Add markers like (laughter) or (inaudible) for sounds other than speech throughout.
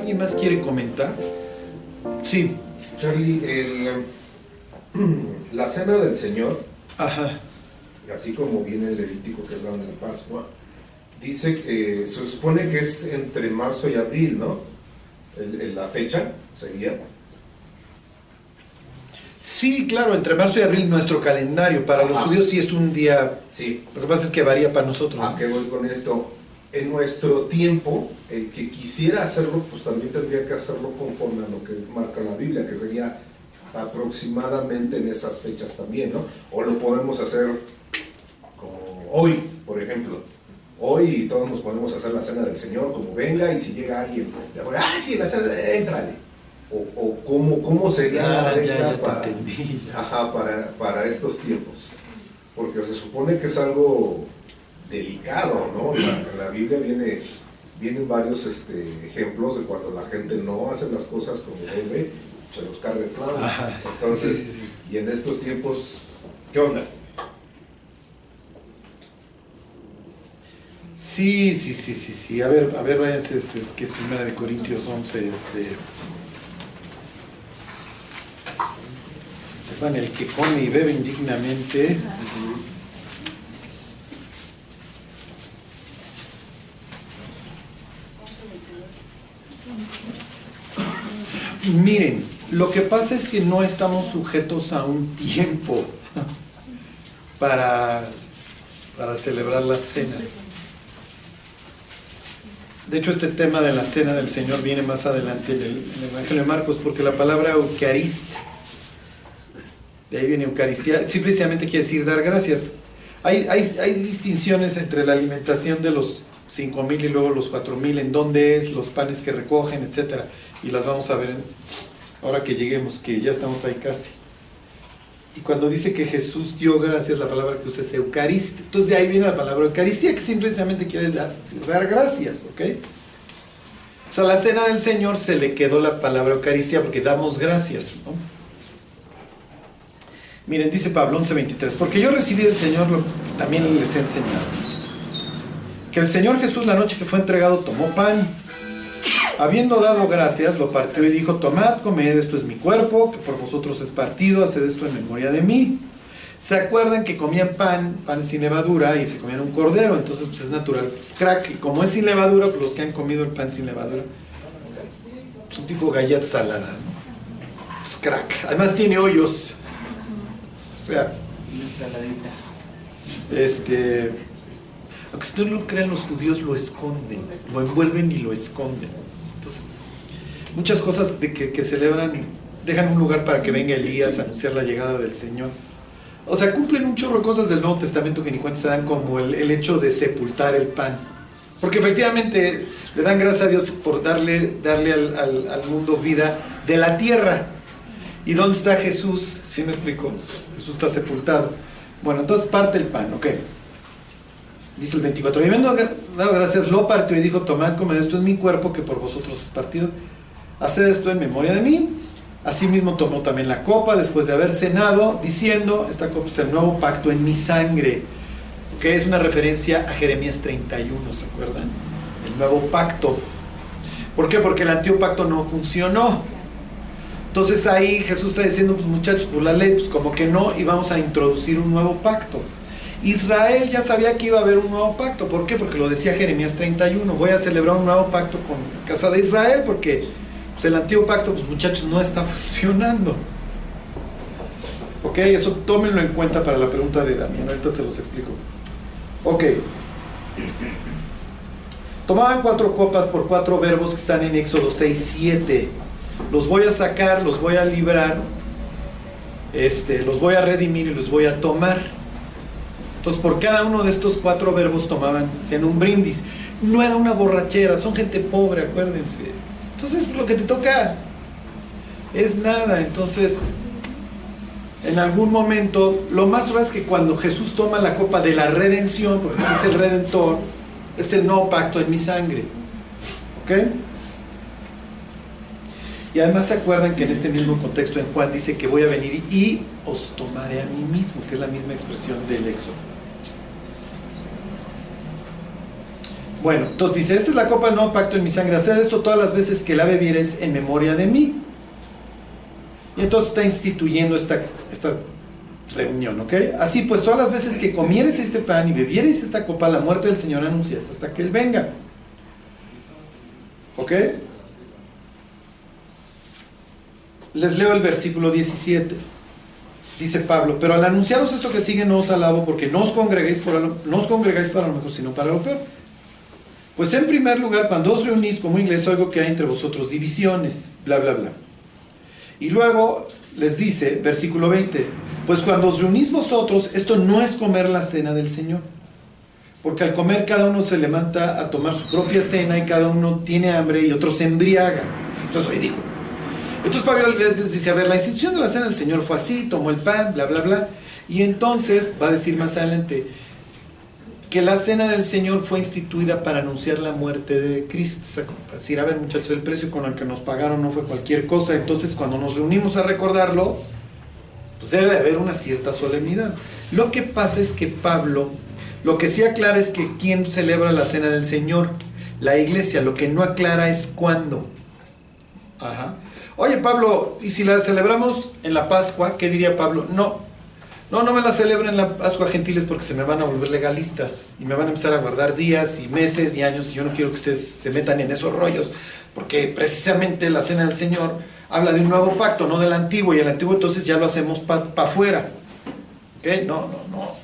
¿alguien más quiere comentar? Sí. Charlie, el, (clears throat) la cena del Señor, Ajá. así como viene el Levítico, que es la de Pascua, dice que se supone que es entre marzo y abril, ¿no? El- el- la fecha sería. Sí, claro, entre marzo y abril nuestro calendario. Para los judíos sí es un día. Sí. Lo que pasa es que varía para nosotros. ¿A qué voy con esto? En nuestro tiempo, el que quisiera hacerlo, pues también tendría que hacerlo conforme a lo que marca la Biblia, que sería aproximadamente en esas fechas también, ¿no? O lo podemos hacer como hoy, por ejemplo. Hoy todos nos ponemos a hacer la cena del Señor, como venga, y si llega alguien, le voy, ah, sí, la cena, éntrale. O, o cómo, cómo sería la Ah, regla ya para. Ajá, para, para estos tiempos. Porque se supone que es algo delicado, ¿no? La- En la Biblia viene, vienen varios este, ejemplos de cuando la gente no hace las cosas como debe, se los carga el clavo. Entonces, Sí, sí, sí. y en estos tiempos, ¿qué onda? Sí, sí, sí, sí, sí. A ver, a ver, váyanse, este, es que es primera de Corintios 11, este. Sepan, el que come y bebe indignamente. Miren, lo que pasa es que no estamos sujetos a un tiempo para, para celebrar la cena. De hecho, este tema de la cena del Señor viene más adelante en el, Evangelio de Marcos, porque la palabra Eucarist, de ahí viene Eucaristía, simplemente quiere decir dar gracias. Hay, hay, hay distinciones entre la alimentación de los 5.000 y luego los 4.000, en dónde es, los panes que recogen, etcétera, y las vamos a ver ahora que lleguemos, que ya estamos ahí casi. Y cuando dice que Jesús dio gracias, la palabra que usa es Eucaristía. Entonces de ahí viene la palabra Eucaristía, que simplemente quiere dar, dar gracias, ¿ok? O sea, a la cena del Señor se le quedó la palabra Eucaristía porque damos gracias, ¿no? Miren, dice Pablo 11:23, porque yo recibí del Señor lo que también les he enseñado. Que el Señor Jesús la noche que fue entregado tomó pan, habiendo dado gracias, lo partió y dijo, tomad, comed, esto es mi cuerpo, que por vosotros es partido, haced esto en memoria de mí. ¿Se acuerdan que comían pan, pan sin levadura, y se comían un cordero? Entonces, pues es natural, pues crack, y como es sin levadura, pues los que han comido el pan sin levadura, es un tipo galleta salada, crack. Además tiene hoyos. O sea, este, aunque usted no lo crean, los judíos lo esconden, lo envuelven y lo esconden. Entonces, muchas cosas de que, celebran, dejan un lugar para que venga Elías a anunciar la llegada del Señor. O sea, cumplen un chorro de cosas del Nuevo Testamento que ni cuenta se dan, como el, hecho de sepultar el pan. Porque efectivamente le dan gracias a Dios por darle, darle al mundo vida de la tierra. ¿Y dónde está Jesús? ¿Sí me explico? Jesús está sepultado. Bueno, entonces parte el pan, ok. Dice el 24, y habiendo dado gracias, lo partió y dijo, tomad, comed, esto es mi cuerpo que por vosotros es partido. Haced esto en memoria de mí. Asimismo tomó también la copa después de haber cenado, diciendo, esta copa es el nuevo pacto en mi sangre, que es una referencia a Jeremías 31, ¿se acuerdan? El nuevo pacto. ¿Por qué? Porque el antiguo pacto no funcionó. Entonces ahí Jesús está diciendo, pues muchachos, por la ley, pues como que no, y vamos a introducir un nuevo pacto. Israel ya sabía que iba a haber un nuevo pacto. ¿Por qué? Porque lo decía Jeremías 31. Voy a celebrar un nuevo pacto con casa de Israel porque pues, el antiguo pacto, pues muchachos, no está (laughs) funcionando. Ok, eso tómenlo en cuenta para la pregunta de Damián. Ahorita se los explico. Ok. Tomaban cuatro copas por cuatro verbos que están en Éxodo 6, 7. Los voy a sacar, los voy a librar, este, los voy a redimir y los voy a tomar. Entonces, por cada uno de estos cuatro verbos tomaban, hacían un brindis. No era una borrachera, son gente pobre, acuérdense. Entonces, lo que te toca es nada. Entonces, en algún momento, lo más raro es que cuando Jesús toma la copa de la redención, porque ese es el redentor, es el nuevo pacto en mi sangre. ¿Ok? Y además se acuerdan que en este mismo contexto en Juan dice que voy a venir y os tomaré a mí mismo, que es la misma expresión del éxodo. Bueno, entonces dice, esta es la copa del nuevo pacto en mi sangre, haced esto todas las veces que la bebieres en memoria de mí. Y entonces está instituyendo esta, esta reunión, ¿ok? Así pues, todas las veces que comieres este pan y bebieres esta copa, la muerte del Señor anuncias hasta que Él venga. ¿Ok? Les leo el versículo 17. Dice Pablo, pero al anunciaros esto que sigue no os alabo porque no os congregáis, no os congregáis para lo mejor, sino para lo peor. Pues en primer lugar, cuando os reunís como iglesia, oigo que hay entre vosotros divisiones, bla, bla, bla. Y luego les dice, versículo 20, pues cuando os reunís vosotros, esto no es comer la cena del Señor. Porque al comer cada uno se levanta a tomar su propia cena y cada uno tiene hambre y otro se embriaga. Esto es ridículo. Entonces Pablo les dice, a ver, la institución de la cena del Señor fue así, tomó el pan, bla, bla, bla. Y entonces va a decir más adelante que la cena del Señor fue instituida para anunciar la muerte de Cristo. O sea, decir, a ver muchachos, el precio con el que nos pagaron no fue cualquier cosa. Entonces cuando nos reunimos a recordarlo, pues debe de haber una cierta solemnidad. Lo que pasa es que Pablo, lo que sí aclara es que quién celebra la cena del Señor, la iglesia, lo que no aclara es cuándo. Ajá. Oye Pablo, ¿y si la celebramos en la Pascua? ¿Qué diría Pablo? No, no, no me la celebren en la Pascua gentiles porque se me van a volver legalistas y me van a empezar a guardar días y meses y años y yo no quiero que ustedes se metan en esos rollos porque precisamente la cena del Señor habla de un nuevo pacto, no del antiguo y el antiguo entonces ya lo hacemos para afuera. ¿Ok? No, no, no.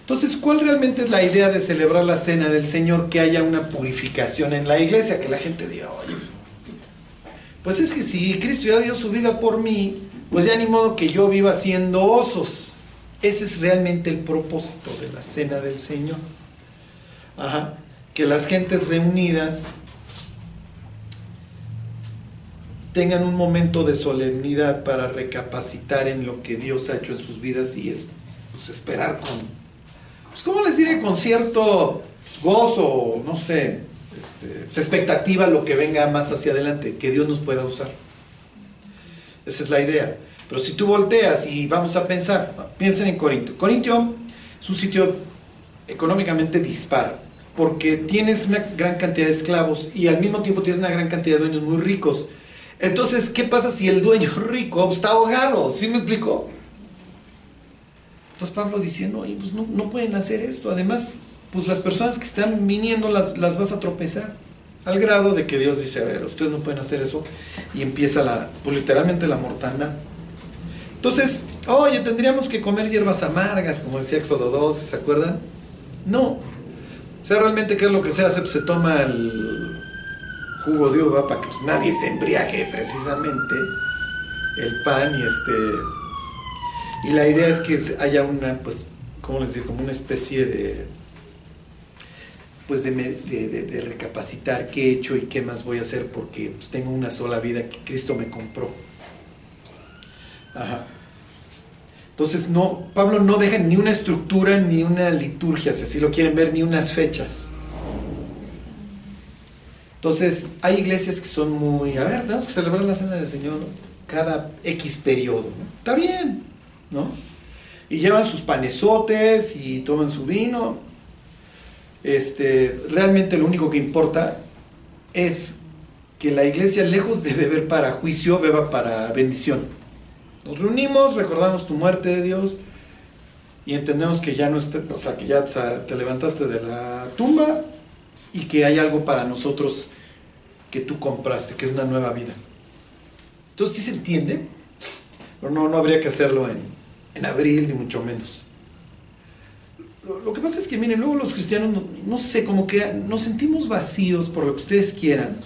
Entonces, ¿cuál realmente es la idea de celebrar la cena del Señor? Que haya una purificación en la iglesia, que la gente diga, oye, pues es que si Cristo ya dio su vida por mí, pues ya ni modo que yo viva siendo osos. Ese es realmente el propósito de la cena del Señor. Que las gentes reunidas tengan un momento de solemnidad para recapacitar en lo que Dios ha hecho en sus vidas y es pues, esperar con, pues, ¿cómo les diré? Con cierto gozo, no sé, este, expectativa lo que venga más hacia adelante, que Dios nos pueda usar. Esa es la idea. Pero si tú volteas y vamos a pensar, piensen en Corinto. Corinto es un sitio económicamente disparo, porque tienes una gran cantidad de esclavos y al mismo tiempo tienes una gran cantidad de dueños muy ricos. Entonces, ¿qué pasa si el dueño (laughs) rico está ahogado? ¿Sí me explico? Entonces Pablo diciendo, pues no, no pueden hacer esto. Además, pues las personas que están viniendo las, las vas a tropezar. Al grado de que Dios dice, a ver, ustedes no pueden hacer eso. Y empieza la, pues literalmente la mortandad. Entonces, oye, tendríamos que comer hierbas amargas, como decía Éxodo 2, ¿se acuerdan? No. O sea, realmente, ¿qué es lo que se hace? Pues se toma el jugo de uva para que pues, nadie se embriague precisamente el pan y este y la idea es que haya una pues cómo les digo como una especie de pues de, recapacitar qué he hecho y qué más voy a hacer porque pues, tengo una sola vida que Cristo me compró. Ajá. Entonces, no, Pablo no deja ni una estructura ni una liturgia, si así lo quieren ver, ni unas fechas. Entonces, hay iglesias que son muy, a ver, tenemos que celebrar la cena del Señor cada X periodo. Está bien, ¿no? Y llevan sus panesotes y toman su vino, este, realmente lo único que importa es que la iglesia, lejos de beber para juicio, beba para bendición. Nos reunimos, recordamos tu muerte de Dios y entendemos que ya no o sea, que ya te levantaste de la tumba y que hay algo para nosotros que tú compraste, que es una nueva vida. Entonces sí se entiende, pero no, no habría que hacerlo en, en abril, ni mucho menos. Lo, que pasa es que, miren, luego los cristianos, no, sé, como que nos sentimos vacíos por lo que ustedes quieran,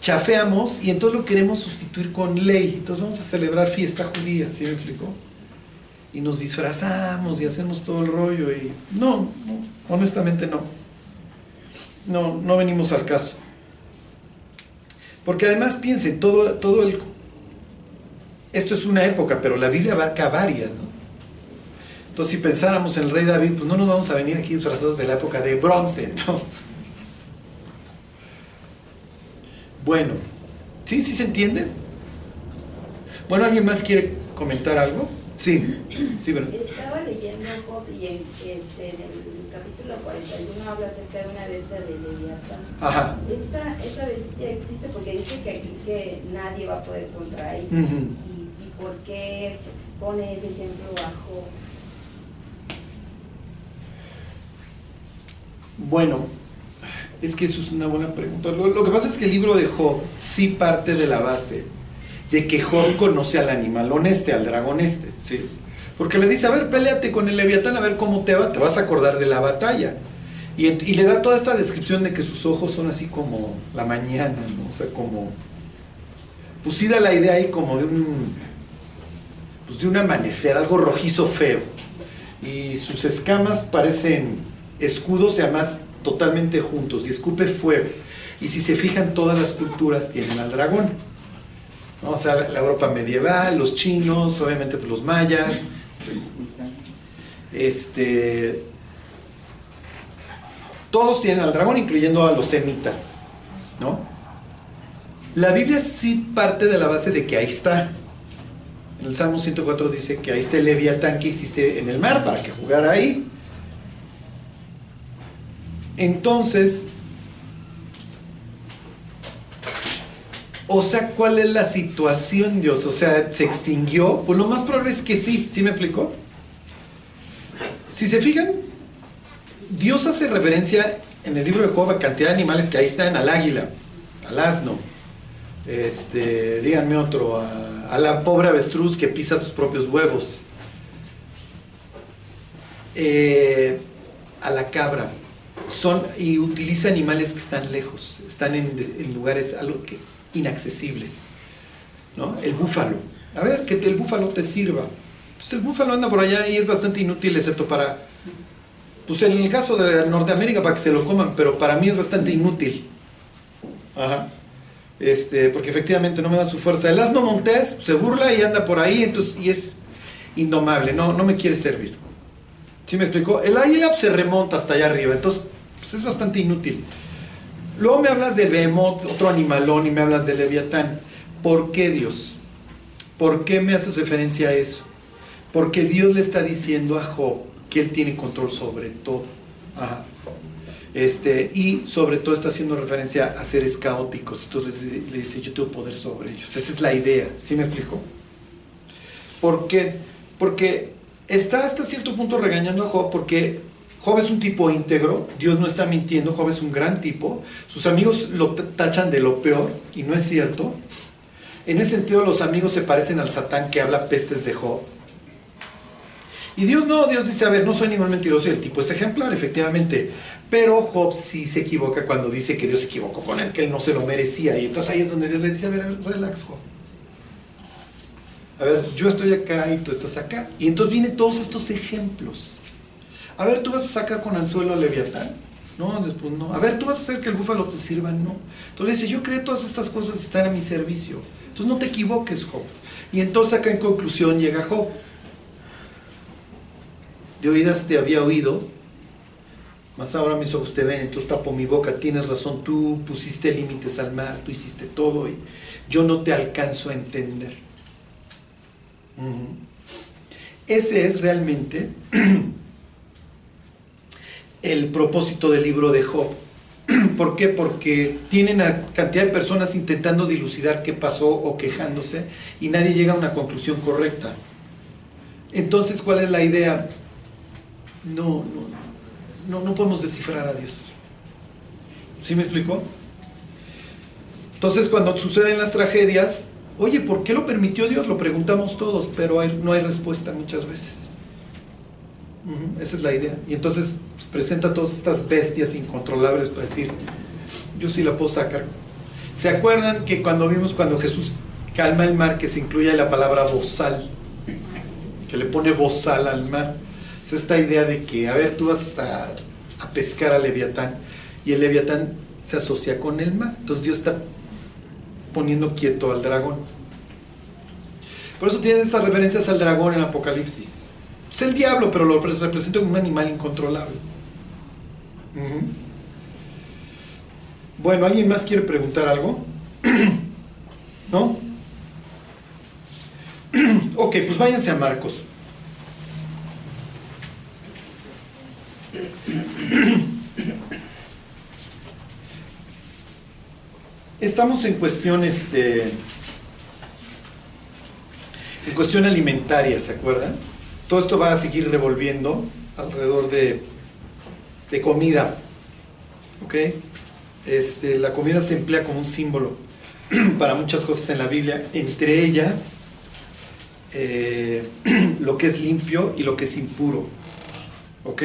chafeamos y entonces lo queremos sustituir con ley. Entonces vamos a celebrar fiesta judía, ¿sí me explicó? Y nos disfrazamos y hacemos todo el rollo y no, honestamente no. No, no venimos al caso. Porque además piensen, todo, todo el... Esto es una época, pero la Biblia abarca varias, ¿no? Entonces, si pensáramos en el rey David, pues no nos vamos a venir aquí disfrazados de la época de bronce, ¿no? Bueno, ¿sí? ¿Sí se entiende? Bueno, ¿alguien más quiere comentar algo? Sí, sí, pero... Estaba leyendo Job y en, este, en el capítulo 41 habla acerca de una bestia de Leviatán. Ajá. Esta, esa bestia existe porque dice que aquí que nadie va a poder contra ella. ¿Y por qué pone ese ejemplo bajo? Bueno, es que eso es una buena pregunta. Lo, que pasa es que el libro de Job sí parte de la base de que Job conoce al animalón este, al dragón este, ¿sí? Porque le dice, a ver, peleate con el leviatán, a ver cómo te va, te vas a acordar de la batalla. Y le da toda esta descripción de que sus ojos son así como la mañana, ¿no? O sea, como... Pues sí da la idea ahí como de un... Pues de un amanecer, algo rojizo feo. Y sus escamas parecen escudos además totalmente juntos y escupe fuego. Y si se fijan, todas las culturas tienen al dragón. ¿no? O sea, la Europa medieval, los chinos, obviamente pues, los mayas, este, todos tienen al dragón, incluyendo a los semitas, ¿no? La Biblia sí parte de la base de que ahí está. En el Salmo 104 dice que ahí está el leviatán que hiciste en el mar para que jugara ahí. Entonces, o sea, ¿cuál es la situación, Dios? O sea, ¿se extinguió? Pues lo más probable es que sí, ¿sí me explicó? Si se fijan, Dios hace referencia en el libro de Job a cantidad de animales que ahí están, al águila, al asno, este, díganme otro, a, la pobre avestruz que pisa sus propios huevos, eh, a la cabra, son y utiliza animales que están lejos, están en, en lugares algo que, inaccesibles, ¿no? El búfalo, a ver, que te- el búfalo te sirva. Entonces el búfalo anda por allá y es bastante inútil excepto para, pues en el caso de Norteamérica para que se lo coman, pero para mí es bastante inútil. Ajá. Este, porque efectivamente no me da su fuerza. El asno montés se burla y anda por ahí, entonces, y es indomable, no, no me quiere servir. ¿Sí me explicó? El águila pues, se remonta hasta allá arriba, entonces pues, es bastante inútil. Luego me hablas del behemoth, otro animalón, y me hablas del leviatán. ¿Por qué Dios? ¿Por qué me haces referencia a eso? Porque Dios le está diciendo a Job que él tiene control sobre todo. Ajá. Este, y sobre todo está haciendo referencia a seres caóticos. Entonces le dice, yo tengo poder sobre ellos. Esa es la idea. ¿Sí me explico? ¿Por qué? Porque está hasta cierto punto regañando a Job porque Job es un tipo íntegro, Dios no está mintiendo, Job es un gran tipo, sus amigos lo tachan de lo peor y no es cierto. En ese sentido los amigos se parecen al Satán que habla pestes de Job. Y Dios no, Dios dice, a ver, no soy ningún mentiroso y el tipo es ejemplar, efectivamente. Pero Job sí se equivoca cuando dice que Dios se equivocó con él, que él no se lo merecía. Y entonces ahí es donde Dios le dice, a ver, a ver, relax, Job. A ver, yo estoy acá y tú estás acá. Y entonces vienen todos estos ejemplos. A ver, tú vas a sacar con anzuelo al leviatán. No, después no. A ver, tú vas a hacer que el búfalo te sirva. No. Entonces dice, yo creo que todas estas cosas están a mi servicio. Entonces no te equivoques, Job. Y entonces acá en conclusión llega Job. De oídas te había oído, mas ahora mis ojos te ven, entonces tapo mi boca. Tienes razón, tú pusiste límites al mar, tú hiciste todo y yo no te alcanzo a entender. Ujú. Ese es realmente (clears throat) el propósito del libro de Job. (clears throat) ¿Por qué? Porque tienen a cantidad de personas intentando dilucidar qué pasó o quejándose y nadie llega a una conclusión correcta. Entonces, ¿cuál es la idea? No, no, no, no podemos descifrar a Dios. ¿Sí me explicó? Entonces, cuando suceden las tragedias, oye, ¿por qué lo permitió Dios? Lo preguntamos todos, pero no hay respuesta muchas veces. Esa es la idea. Y entonces pues, presenta todas estas bestias incontrolables para decir, yo sí la puedo sacar. ¿Se acuerdan que cuando vimos cuando Jesús calma el mar, que se incluye la palabra bozal, que le pone bozal al mar? Es esta idea de que, a ver, tú vas a, a pescar al leviatán y el leviatán se asocia con el mar. Entonces Dios está poniendo quieto al dragón. Por eso tienen estas referencias al dragón en Apocalipsis es el diablo, pero lo represento como un animal incontrolable. Bueno, ¿alguien más quiere preguntar algo? (clears throat) ¿No? (clears throat) ok, pues váyanse a Marcos. (clears throat) Estamos en cuestiones de... En cuestión alimentaria, ¿se acuerdan? Todo esto va a seguir revolviendo alrededor de, de comida. ¿Ok? Este, la comida se emplea como un símbolo (clears throat) para muchas cosas en la Biblia, entre ellas eh, (clears throat) lo que es limpio y lo que es impuro. ¿Ok?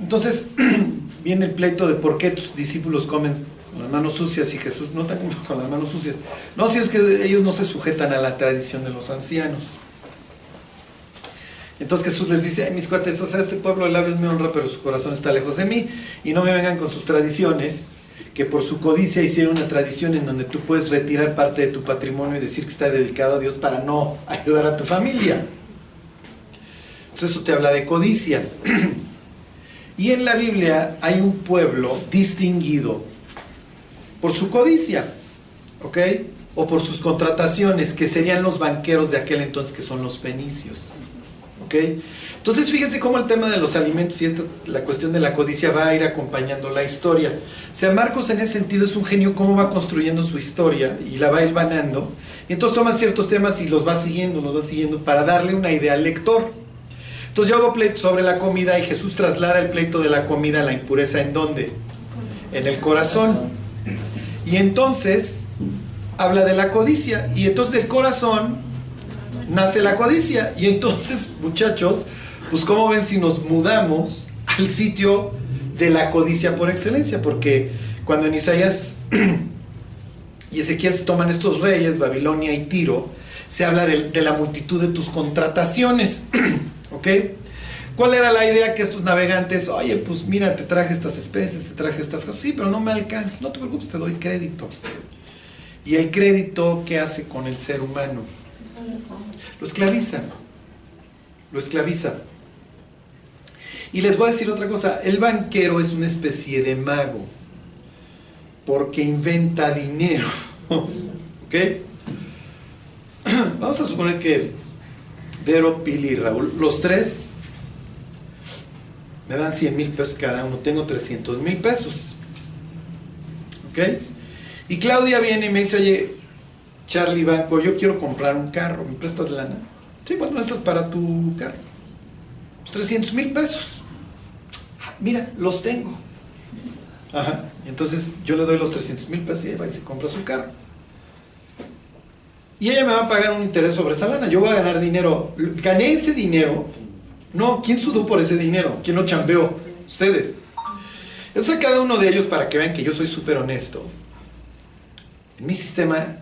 Entonces (clears throat) viene el pleito de por qué tus discípulos comen las manos sucias y Jesús no está con las manos sucias. No, si es que ellos no se sujetan a la tradición de los ancianos. Entonces Jesús les dice, mis cuates, o sea, este pueblo de labios me honra, pero su corazón está lejos de mí, y no me vengan con sus tradiciones, que por su codicia hicieron una tradición en donde tú puedes retirar parte de tu patrimonio y decir que está dedicado a Dios para no ayudar a tu familia. Entonces eso te habla de codicia. (clears throat) y en la Biblia hay un pueblo distinguido por su codicia, ¿ok? O por sus contrataciones, que serían los banqueros de aquel entonces, que son los fenicios. ¿Ok? Entonces fíjense cómo el tema de los alimentos y esta, la cuestión de la codicia va a ir acompañando la historia. O sea, Marcos en ese sentido es un genio cómo va construyendo su historia y la va hilvanando. Y entonces toma ciertos temas y los va siguiendo, los va siguiendo para darle una idea al lector. Entonces yo hago pleito sobre la comida y Jesús traslada el pleito de la comida a la impureza. ¿En dónde? En el corazón. Y entonces habla de la codicia. Y entonces del corazón nace la codicia. Y entonces, (laughs) muchachos, pues como ven si nos mudamos al sitio de la codicia por excelencia, porque cuando en Isaías (clears throat) y Ezequiel se toman estos reyes, Babilonia y Tiro, se habla de, de la multitud de tus contrataciones, (clears throat) ¿ok? ¿Cuál era la idea que estos navegantes, oye, pues mira, te traje estas especies, te traje estas cosas, sí, pero no me alcanza, no te preocupes, te doy crédito. Y el crédito, ¿qué hace con el ser humano? Lo esclaviza. Lo esclaviza. Y les voy a decir otra cosa, el banquero es una especie de mago, porque inventa dinero. (laughs) ¿Ok? (clears throat) Vamos a suponer que Vero, Pili y Raúl, los tres, me dan 100 mil pesos cada uno, tengo 300 mil pesos. ¿Ok? Y Claudia viene y me dice, oye, Charlie Banco, yo quiero comprar un carro, ¿me prestas lana? Sí, ¿cuánto necesitas para tu carro? Pues 300 mil pesos. Ah, mira, los tengo. Ajá. Entonces yo le doy los 300 mil pesos y ella va y se compra su carro. Y ella me va a pagar un interés sobre esa lana. Yo voy a ganar dinero. Gané ese dinero. No, ¿quién sudó por ese dinero? ¿Quién lo chambeó? Ustedes. Entonces a cada uno de ellos, para que vean que yo soy súper honesto, en mi sistema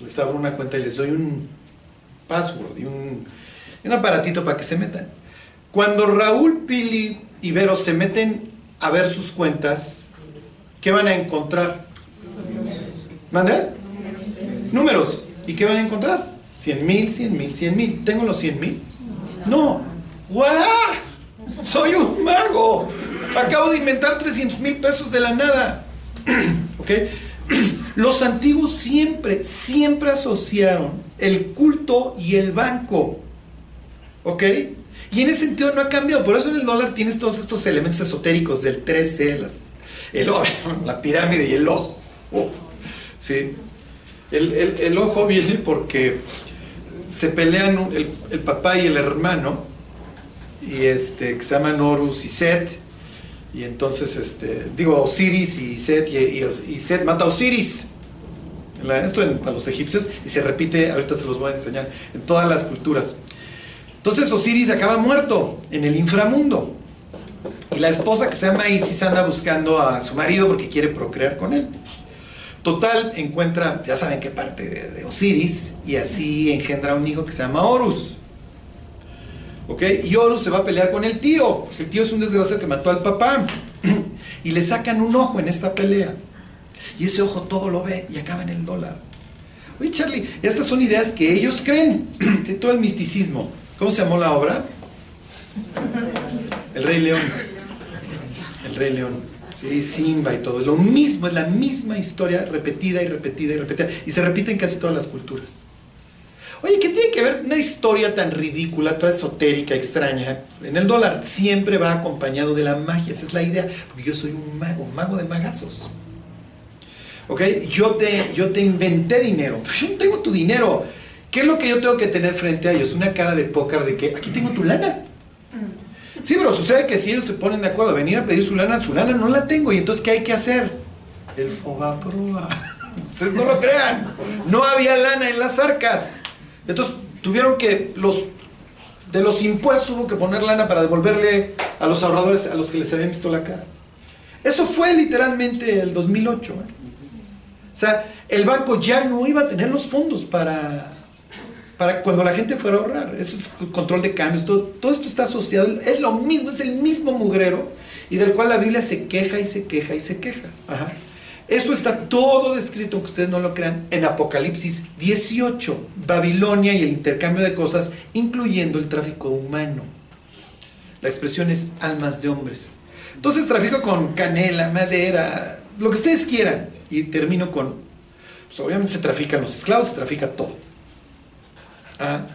les abro una cuenta y les doy un password y un, un aparatito para que se metan. Cuando Raúl, Pili y Vero se meten a ver sus cuentas, ¿qué van a encontrar? ¿Manda? Números. ¿Y qué van a encontrar? 100 mil, 100 mil, 100 mil. ¿Tengo los 100 mil? No. ¡Guau! Soy un mago. Acabo de inventar 300 mil pesos de la nada. (clears throat) ¿Ok? (clears throat) Los antiguos siempre, siempre asociaron el culto y el banco. ¿Ok? Y en ese sentido no ha cambiado. Por eso en el dólar tienes todos estos elementos esotéricos del 13, las, el, (laughs) la pirámide y el ojo. ¿Sí? El, el, el, ojo viene porque se pelean el, el, papá y el hermano, y este, que se llaman Horus y Set, y entonces, este, digo, Osiris y Set, y, Set mata a Osiris. Esto en, a los egipcios, y se repite, ahorita se los voy a enseñar, en todas las culturas. Entonces Osiris acaba muerto en el inframundo. Y la esposa que se llama Isis anda buscando a su marido porque quiere procrear con él. Total, encuentra, ya saben qué parte de, de, Osiris, y así engendra un hijo que se llama Horus. ¿Ok? Y Horus se va a pelear con el tío. El tío es un desgraciado que mató al papá. (clears throat) y le sacan un ojo en esta pelea. Y ese ojo todo lo ve y acaba en el dólar. Oye, Charlie, estas son ideas que ellos creen. (clears throat) que todo el misticismo. ¿Cómo se llamó la obra? El Rey León. El Rey León. Sí, Simba y todo. Lo mismo, es la misma historia repetida y repetida y repetida. Y se repite en casi todas las culturas. Oye, ¿qué tiene que ver una historia tan ridícula, toda esotérica, extraña? En el dólar siempre va acompañado de la magia, esa es la idea, porque yo soy un mago, un mago de magazos. ¿Ok? Yo te, yo te inventé dinero, pero (laughs) yo no tengo tu dinero. ¿Qué es lo que yo tengo que tener frente a ellos? Una cara de póker de que aquí tengo tu lana. Sí, pero sucede que si ellos se ponen de acuerdo a venir a pedir su lana, su lana no la tengo. ¿Y entonces qué hay que hacer? El Fobaproa. (laughs) Ustedes no lo crean. No había lana en las arcas. Entonces tuvieron que los de los impuestos hubo que poner lana para devolverle a los ahorradores a los que les habían visto la cara. Eso fue literalmente el 2008. ¿eh? O sea, el banco ya no iba a tener los fondos para, para cuando la gente fuera a ahorrar. Eso es control de cambios, todo, todo esto está asociado, es lo mismo, es el mismo mugrero y del cual la Biblia se queja y se queja y se queja. Ajá. Eso está todo descrito, aunque ustedes no lo crean, en Apocalipsis 18, Babilonia y el intercambio de cosas, incluyendo el tráfico humano. La expresión es almas de hombres. Entonces tráfico con canela, madera, lo que ustedes quieran. Y termino con, pues obviamente se trafican los esclavos, se trafica todo. Ah.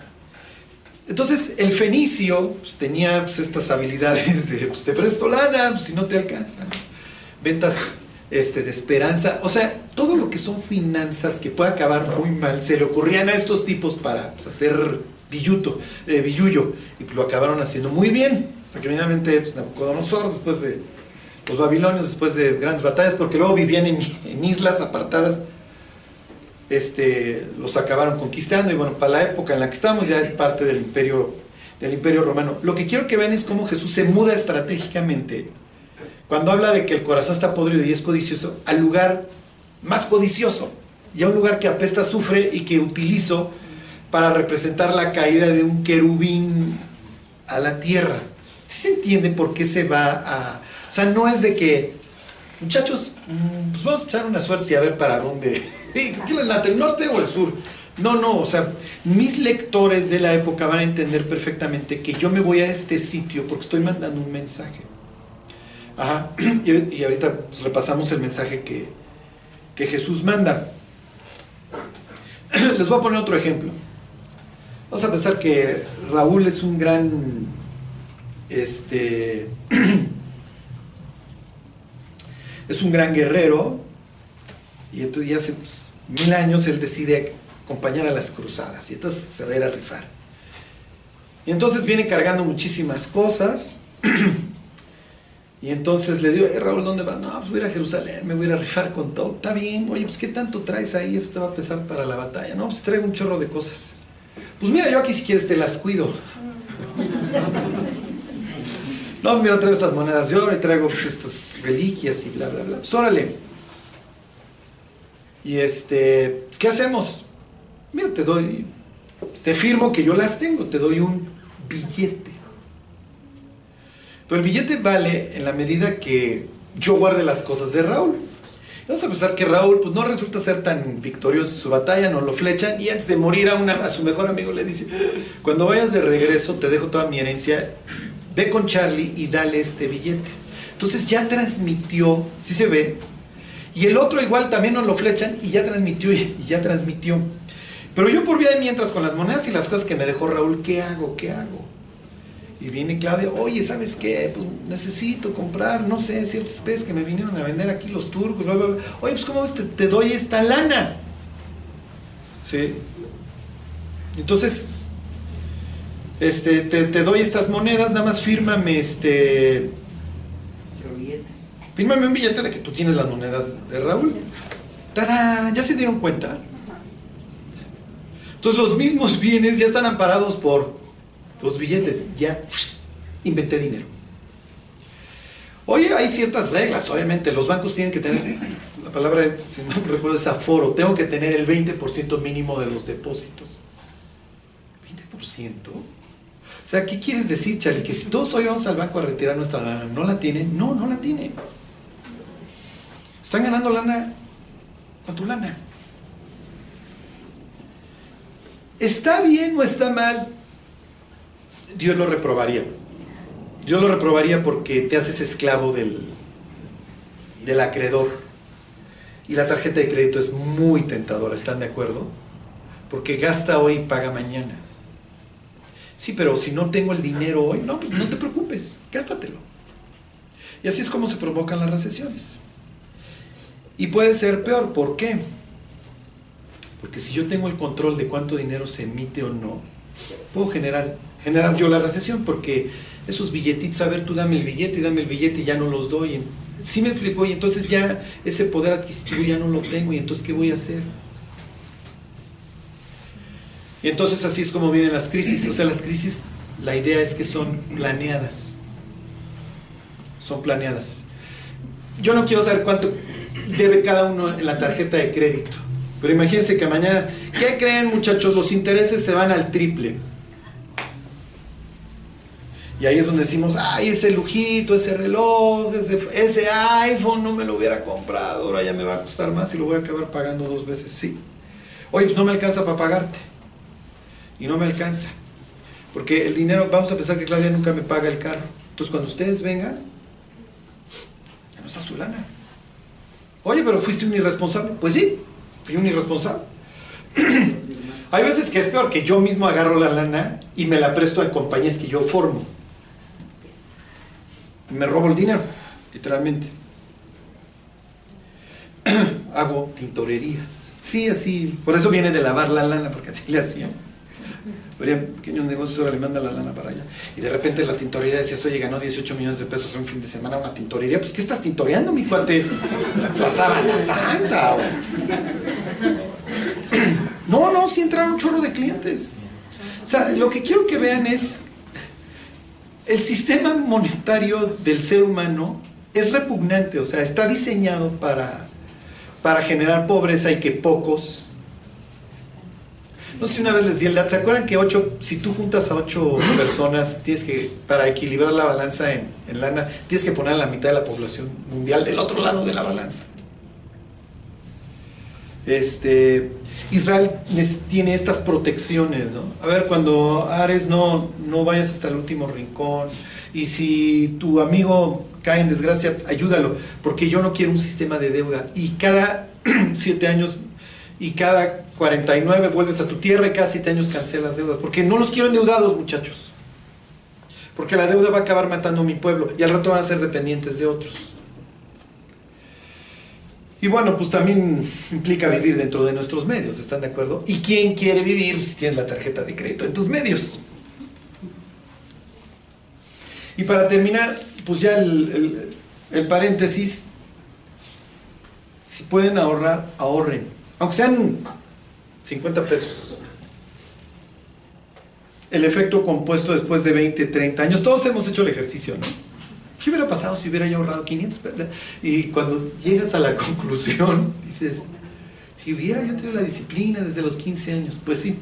Entonces el fenicio pues, tenía pues, estas habilidades de, te presto lana, si no te alcanza. Ventas este, de esperanza, o sea, todo lo que son finanzas que puede acabar muy mal, se le ocurrían a estos tipos para pues, hacer billuto, eh, y lo acabaron haciendo muy bien, hasta que finalmente pues, Nabucodonosor, después de los babilonios, después de grandes batallas, porque luego vivían en, en islas apartadas, este, los acabaron conquistando, y bueno, para la época en la que estamos ya es parte del imperio, del imperio romano. Lo que quiero que vean es cómo Jesús se muda estratégicamente cuando habla de que el corazón está podrido y es codicioso, al lugar más codicioso y a un lugar que apesta azufre y que utilizo para representar la caída de un querubín a la tierra. ¿Sí se entiende por qué se va a... O sea, no es de que, muchachos, mm, pues vamos a echar una suerte y a ver para dónde... (laughs) ¿Qué es el norte o el sur? No, no, o sea, mis lectores de la época van a entender perfectamente que yo me voy a este sitio porque estoy mandando un mensaje. Ajá. (clears throat) Y, ahorita pues, repasamos el mensaje que, que Jesús manda. (clears throat) Les voy a poner otro ejemplo. Vamos a pensar que Raúl es un gran, este, (clears throat) es un gran guerrero y entonces ya hace pues, mil años él decide acompañar a las cruzadas y entonces se va a ir a rifar. Y entonces viene cargando muchísimas cosas Y entonces le digo, eh, Raúl, ¿dónde vas? No, pues voy a Jerusalén, me voy a ir a rifar con todo. Está bien, oye, pues ¿qué tanto traes ahí? Eso te va a pesar para la batalla. No, pues traigo un chorro de cosas. Pues mira, yo aquí si quieres te las cuido. (laughs) no, mira, traigo estas monedas de oro y traigo pues, estas reliquias y bla, bla, bla. Pues órale. Y este, pues, ¿qué hacemos? Mira, te doy, te firmo que yo las tengo, te doy un billete. Pero el billete vale en la medida que yo guarde las cosas de Raúl. Vamos a pensar que Raúl pues, no resulta ser tan victorioso en su batalla, no lo flechan y antes de morir a, su mejor amigo le dice, cuando vayas de regreso te dejo toda mi herencia, ve con Charlie y dale este billete. Entonces ya transmitió, si se ve, y el otro igual también no lo flechan y ya transmitió y ya transmitió. Pero yo por vía de mientras con las monedas y las cosas que me dejó Raúl, ¿qué hago? ¿Qué hago? Y viene Claudia, oye, ¿sabes qué? Pues necesito comprar, no sé, ciertas especies que me vinieron a vender aquí los turcos, bla, bla, bla. Oye, pues ¿cómo ves? Te, doy esta lana. ¿Sí? Entonces, este, te, doy estas monedas, nada más fírmame este... Fírmame un billete de que tú tienes las monedas de Raúl. ¡Tarán! ¿Ya se dieron cuenta? Entonces los mismos bienes ya están amparados por los billetes, ya inventé dinero. Oye, hay ciertas reglas, obviamente, los bancos tienen que tener, la palabra, si no recuerdo, es aforo, tengo que tener el 20% mínimo de los depósitos. ¿20%? O sea, ¿qué quieres decir, Charlie? Que si todos hoy vamos al banco a retirar nuestra lana, ¿no la tienen? No, no la tienen. Están ganando lana con tu lana. ¿Está bien o está mal Dios lo reprobaría. Dios lo reprobaría porque te haces esclavo del, del acreedor. Y la tarjeta de crédito es muy tentadora, ¿están de acuerdo? porque gasta hoy y paga mañana. Sí, pero si no tengo el dinero hoy, no, pues no te preocupes, gástatelo. Y así es como se provocan las recesiones. Y puede ser peor, ¿por qué? Porque si yo tengo el control de cuánto dinero se emite o no, puedo generar, generar yo la recesión, porque esos billetitos, a ver, tú dame el billete y dame el billete y ya no los doy. Sí me explicó, y entonces ya ese poder adquisitivo ya no lo tengo, y entonces ¿qué voy a hacer? Y entonces así es como vienen las crisis. O sea, las crisis, la idea es que son planeadas. Son planeadas. Yo no quiero saber cuánto debe cada uno en la tarjeta de crédito. Pero imagínense que mañana, ¿qué creen muchachos? Los intereses se van al triple. Y ahí es donde decimos, ay, ese lujito, ese reloj, ese, ese iPhone no me lo hubiera comprado, ahora ya me va a costar más y lo voy a acabar pagando dos veces. Sí. Oye, pues no me alcanza para pagarte. Y no me alcanza. Porque el dinero, vamos a pensar que Claudia nunca me paga el carro. Entonces cuando ustedes vengan, ya no está su lana. Oye, pero fuiste un irresponsable. Pues sí, fui un irresponsable. (clears throat) Hay veces que es peor que yo mismo agarro la lana y me la presto a compañías que yo formo. Me robo el dinero, literalmente. (clears throat) Hago tintorerías. Sí, así. Por eso viene de lavar la lana, porque así le hacían. Habría pequeños negocios, ahora le manda la lana para allá. Y de repente la tintorería decía, oye, ganó 18 millones de pesos en un fin de semana una tintorería. Pues, ¿qué estás tintoreando, mi cuate? La sábana santa. (clears throat) No, no, sí entraron un chorro de clientes. O sea, lo que quiero que vean es el sistema monetario del ser humano es repugnante, o sea, está diseñado para, para generar pobreza y que pocos... No sé si una vez les di el dato, ¿se acuerdan que ocho, si tú juntas a ocho personas, tienes que, para equilibrar la balanza en, en lana, tienes que poner a la mitad de la población mundial del otro lado de la balanza? Este, Israel tiene estas protecciones, ¿no? A ver, cuando Ares no, no vayas hasta el último rincón, y si tu amigo cae en desgracia, ayúdalo, porque yo no quiero un sistema de deuda. Y cada (clears throat) siete años y cada 49 vuelves a tu tierra y cada siete años cancelas deudas, porque no los quiero endeudados, muchachos. Porque la deuda va a acabar matando a mi pueblo y al rato van a ser dependientes de otros. Y bueno, pues también implica vivir dentro de nuestros medios, ¿están de acuerdo? ¿Y quién quiere vivir si tienes la tarjeta de crédito en tus medios? Y para terminar, pues ya el, el, el paréntesis, si pueden ahorrar, ahorren, aunque sean 50 pesos. El efecto compuesto después de 20, 30 años, todos hemos hecho el ejercicio, ¿no? ¿Qué hubiera pasado si hubiera yo ahorrado 500 pesos? Y cuando llegas a la (laughs) conclusión, dices, si hubiera yo tenido la disciplina desde los 15 años, pues sí.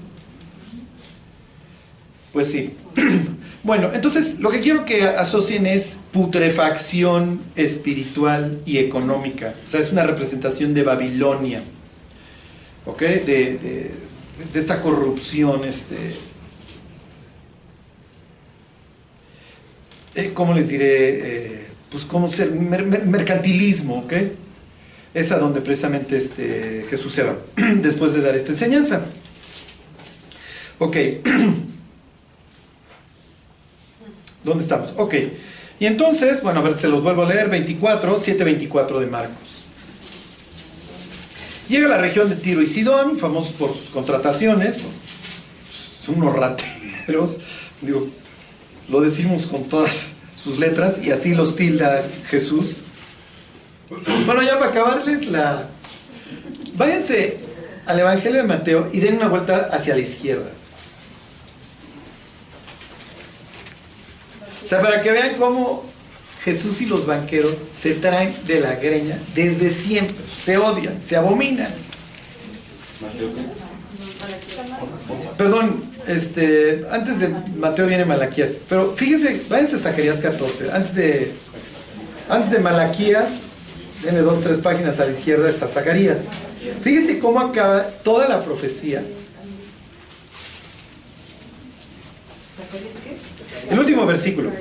Pues sí. (clears throat) Bueno, entonces lo que quiero que asocien es putrefacción espiritual y económica. O sea, es una representación de Babilonia. ¿Ok? De, de, de esta corrupción, este, eh, ¿cómo les diré? Eh, pues cómo ser, mer, mer, mercantilismo, ¿ok? Es a donde precisamente este, Jesús se va, (clears throat) después de dar esta enseñanza. Ok. (clears throat) ¿Dónde estamos? Ok. Y entonces, bueno, a ver, se los vuelvo a leer, 24, 7.24 de Marcos. Llega a la región de Tiro y Sidón, famosos por sus contrataciones, son unos rateros, (laughs) digo, lo decimos con todas sus letras y así los tilda Jesús. Bueno, ya para acabarles la... Váyanse al Evangelio de Mateo y den una vuelta hacia la izquierda. O sea, para que vean cómo Jesús y los banqueros se traen de la greña desde siempre. Se odian, se abominan. Perdón, este, antes de Mateo viene Malaquías, pero fíjense, váyanse a Zacarías 14, antes de, antes de Malaquías, tiene dos, tres páginas a la izquierda está Zacarías. Fíjense cómo acaba toda la profecía. El último versículo,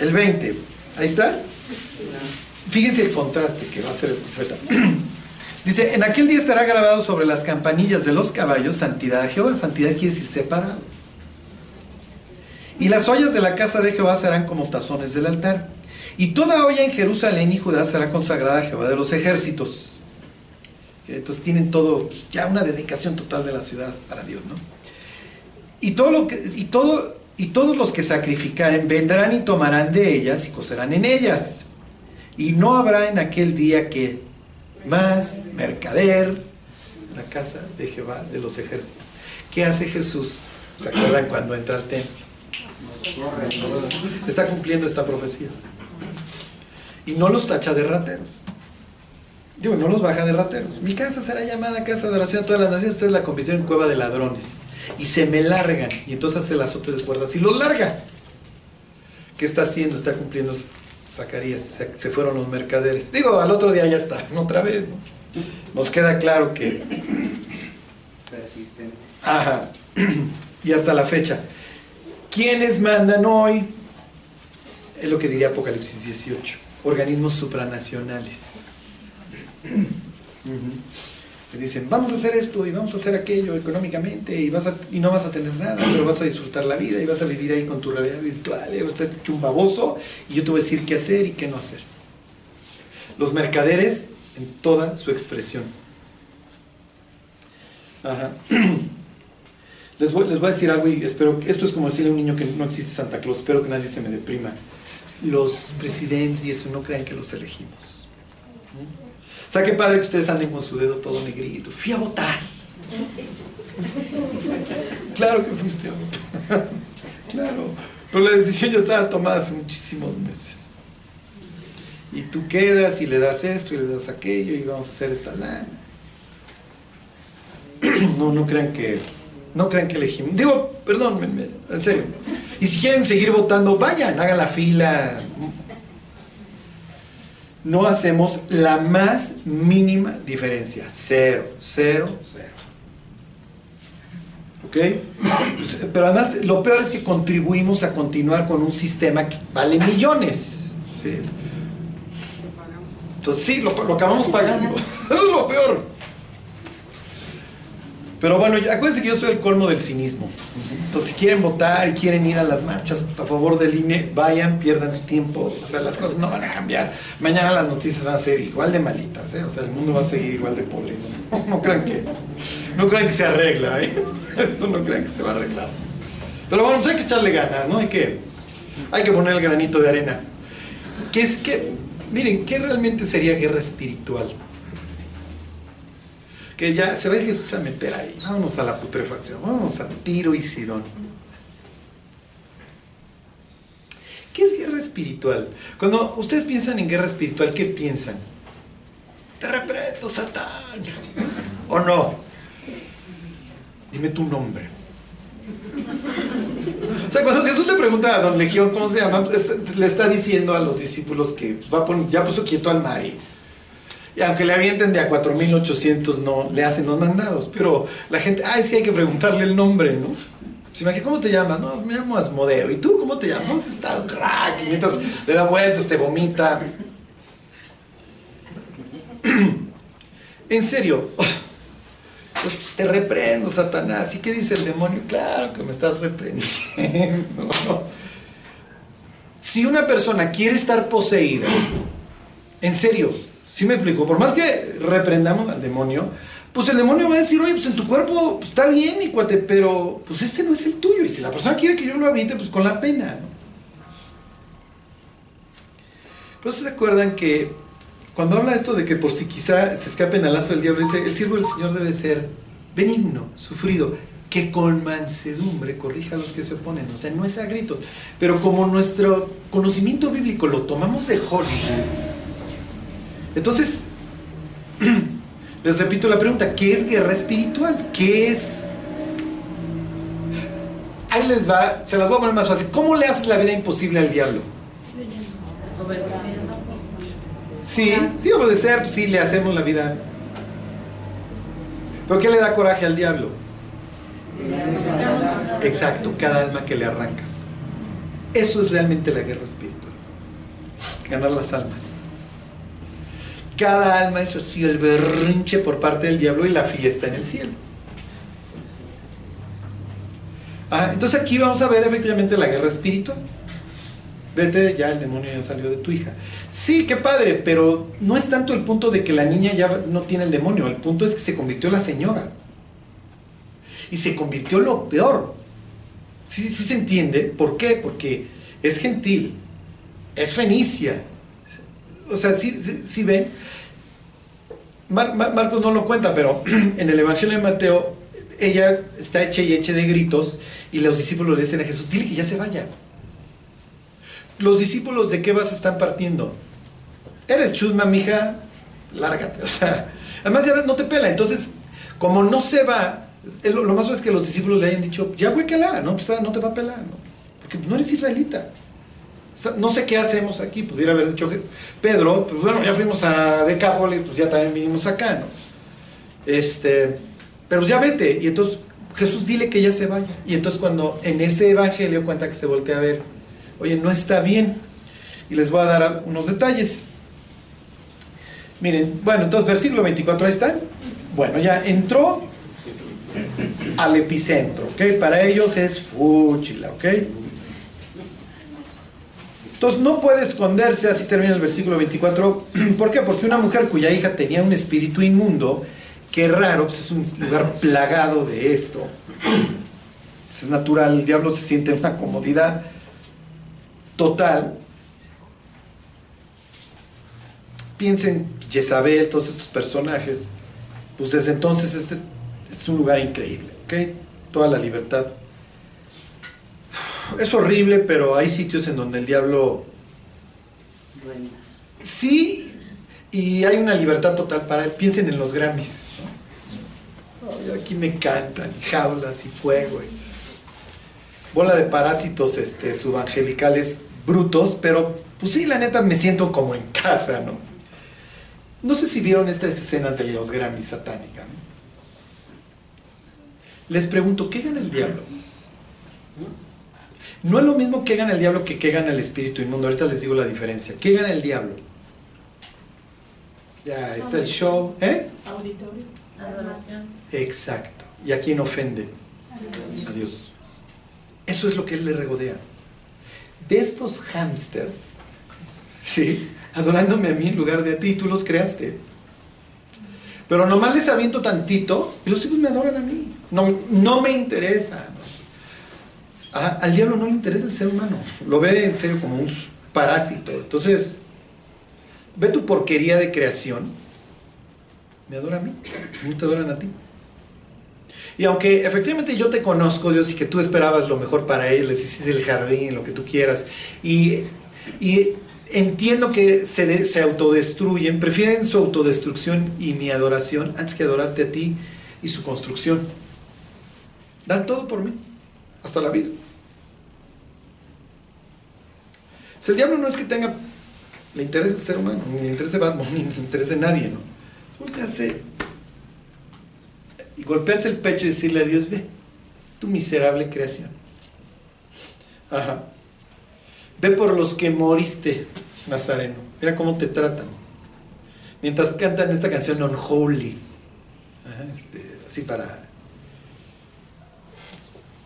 el 20, ahí está. Fíjense el contraste que va a hacer el profeta. (clears throat) Dice, en aquel día estará grabado sobre las campanillas de los caballos santidad a Jehová. Santidad quiere decir separado. Y las ollas de la casa de Jehová serán como tazones del altar. Y toda olla en Jerusalén y Judá será consagrada a Jehová de los ejércitos. Entonces tienen todo, pues, ya una dedicación total de la ciudad para Dios, ¿no? Y, todo y, todo, y todos los que sacrificaren vendrán y tomarán de ellas y cocerán en ellas. Y no habrá en aquel día que más mercader la casa de Jehová de los ejércitos. ¿Qué hace Jesús? ¿Se acuerdan cuando entra al templo? Está cumpliendo esta profecía. Y no los tacha de rateros. Digo, no los baja de rateros. Mi casa será llamada casa de oración a todas las naciones. Ustedes la convirtieron en cueva de ladrones. Y se me largan. Y entonces hace el azote de cuerdas y los larga. ¿Qué está haciendo? Está cumpliendo Zacarías. Se, se fueron los mercaderes. Digo, al otro día ya está. (laughs) Otra vez. Nos queda claro que. Persistentes. Ajá. Y hasta la fecha. ¿Quiénes mandan hoy? Es lo que diría Apocalipsis 18. Organismos supranacionales. (clears throat) Que dicen, vamos a hacer esto y vamos a hacer aquello económicamente y, vas a- y no vas a tener nada, pero vas a disfrutar la vida y vas a vivir ahí con tu realidad virtual y vas a estar hecho un baboso y yo te voy a decir qué hacer y qué no hacer. Los mercaderes en toda su expresión. Ajá. (clears throat) Les voy, les voy a decir algo y espero que esto es como decirle a un niño que no existe Santa Claus, espero que nadie se me deprima. Los presidentes y eso no crean que los elegimos. O sea, qué padre que ustedes anden con su dedo todo negrito. Fui a votar. Claro que fuiste a votar. Claro. Pero la decisión ya estaba tomada hace muchísimos meses. Y tú quedas y le das esto y le das aquello y vamos a hacer esta lana. No, no crean que, no crean que elegimos. Digo, perdón, me- me- en serio. Y si quieren seguir votando, vayan, hagan la fila. No hacemos la más mínima diferencia. Cero, cero, cero. ¿Ok? Pues, Pero además, lo peor es que contribuimos a continuar con un sistema que vale millones. ¿sí? Entonces, sí, lo, lo acabamos pagando. (laughs) Eso es lo peor. Pero bueno, acuérdense que yo soy el colmo del cinismo. Entonces, si quieren votar y quieren ir a las marchas a favor del INE, vayan, pierdan su tiempo. O sea, las cosas no van a cambiar. Mañana las noticias van a ser igual de malitas, ¿eh? O sea, el mundo va a seguir igual de podrido. No, no crean que, no crean que se arregla, ¿eh? (laughs) Esto no crean que se va a arreglar. Pero bueno, pues hay que echarle ganas, ¿no? Hay que, hay que poner el granito de arena. ¿Qué es que, miren, qué realmente sería guerra espiritual? Que ya se va a Jesús a meter ahí. Vámonos a la putrefacción, vámonos a Tiro y Sidón. ¿Qué es guerra espiritual? Cuando ustedes piensan en guerra espiritual, ¿qué piensan? Te reprendo, Satán. ¿O no? Dime tu nombre. O sea, cuando Jesús le pregunta a Don Legión cómo se llama, este- le está diciendo a los discípulos que va a poner- ya puso quieto al mar y aunque le avienten de a 4800 no le hacen los mandados, pero la gente, ah, es que hay que preguntarle el nombre, ¿no? Se imagina, ¿cómo te llamas? No, me llamo Asmodeo. ¿Y tú cómo te llamas? Está crack. Mientras le da vueltas, te vomita. (clears throat) en serio. Pues te reprendo, Satanás. ¿Y qué dice el demonio? Claro que me estás reprendiendo. (laughs) Si una persona quiere estar poseída, en serio, ¿sí me explico? Por más que reprendamos al demonio, pues el demonio va a decir, oye, pues en tu cuerpo pues, está bien, mi cuate, pero pues este no es el tuyo. Y si la persona quiere que yo lo aviente, pues con la pena, ¿no? Pero se acuerdan que cuando habla esto de que por si quizá se escapen al lazo del diablo, dice, el siervo del Señor debe ser benigno, sufrido, que con mansedumbre corrija a los que se oponen. O sea, no es a gritos. Pero como nuestro conocimiento bíblico lo tomamos de Hollywood, entonces, (clears throat) les repito la pregunta, ¿qué es guerra espiritual? ¿Qué es... Ahí les va, se las voy a poner más fácil. ¿Cómo le haces la vida imposible al diablo? Sí, sí, obedecer, pues sí, le hacemos la vida. ¿Pero qué le da coraje al diablo? Exacto, cada alma que le arrancas. Eso es realmente la guerra espiritual. Ganar las almas. Cada alma es así el berrinche por parte del diablo y la fiesta en el cielo. Ah, entonces aquí vamos a ver efectivamente la guerra espiritual. Vete, ya el demonio ya salió de tu hija. Sí, qué padre, pero no es tanto el punto de que la niña ya no tiene el demonio, el punto es que se convirtió la señora. Y se convirtió lo peor. Sí, sí se entiende. ¿Por qué? Porque es gentil, es fenicia. O sea, sí, sí, ven. Marcos no lo cuenta, pero (clears throat) en el Evangelio de Mateo, ella está hecha y hecha de gritos y los discípulos le dicen a Jesús, dile que ya se vaya. Los discípulos de qué vas están partiendo. Eres chusma, mija, lárgate. (laughs) O sea, además ya ves, no te pela. Entonces, como no se va, lo, más es que los discípulos le hayan dicho, ya güey, que la, no, no te va a pelar, porque no eres israelita. No sé qué hacemos aquí, pudiera haber dicho Pedro, pues bueno, ya fuimos a Decápolis, pues ya también vinimos acá, ¿no? Este, pero ya vete, y entonces Jesús dile que ya se vaya. Y entonces cuando en ese evangelio cuenta que se voltea a ver, oye, no está bien. Y les voy a dar unos detalles. Miren, bueno, entonces versículo 24, ahí está. Bueno, ya entró al epicentro, ¿ok? Para ellos es fúchila, ¿ok? Entonces no puede esconderse, así termina el versículo 24. (clears throat) ¿Por qué? Porque una mujer cuya hija tenía un espíritu inmundo, que raro, pues es un lugar plagado de esto. Pues es natural, el diablo se siente en una comodidad total. Piensen Jezabel, todos estos personajes. Pues desde entonces este es un lugar increíble, ¿ok? Toda la libertad es horrible, pero hay sitios en donde el diablo... Sí, y hay una libertad total para él. Piensen en los Grammys. aquí me cantan, jaulas y fuego. bola de parásitos este, subangelicales brutos, pero pues sí, la neta me siento como en casa, ¿no? No sé si vieron estas escenas de los Grammys satánica. Les pregunto, ¿qué gana el diablo? No es lo mismo que gana el diablo que que gana el espíritu inmundo. Ahorita les digo la diferencia. ¿Qué gana el diablo? Ya está el show. ¿Eh? Auditorio. Adoración. Exacto. ¿Y a quién ofende? A Dios. Eso es lo que él le regodea. De estos hamsters, ¿sí? Adorándome a mí en lugar de a ti, tú los creaste. Pero nomás les aviento tantito y los tipos me adoran a mí. No, no me interesa al diablo no le interesa el ser humano, lo ve en serio como un parásito. Entonces, ve tu porquería de creación, me adora a mí, no te adoran a ti. Y aunque efectivamente yo te conozco, Dios, y que tú esperabas lo mejor para ellos, les hiciste el jardín, lo que tú quieras, y, entiendo que se, se autodestruyen, prefieren su autodestrucción y mi adoración antes que adorarte a ti y su construcción. Dan todo por mí hasta la vida. Si el diablo no es que tenga, le interesa el ser humano, ni le interesa Batman, (laughs) ni le interesa nadie, ¿no? Voltearse y golpearse el pecho y decirle a Dios, ve, tu miserable creación. Ajá. Ve por los que moriste, Nazareno. Mira cómo te tratan. Mientras cantan esta canción Unholy. Este, así para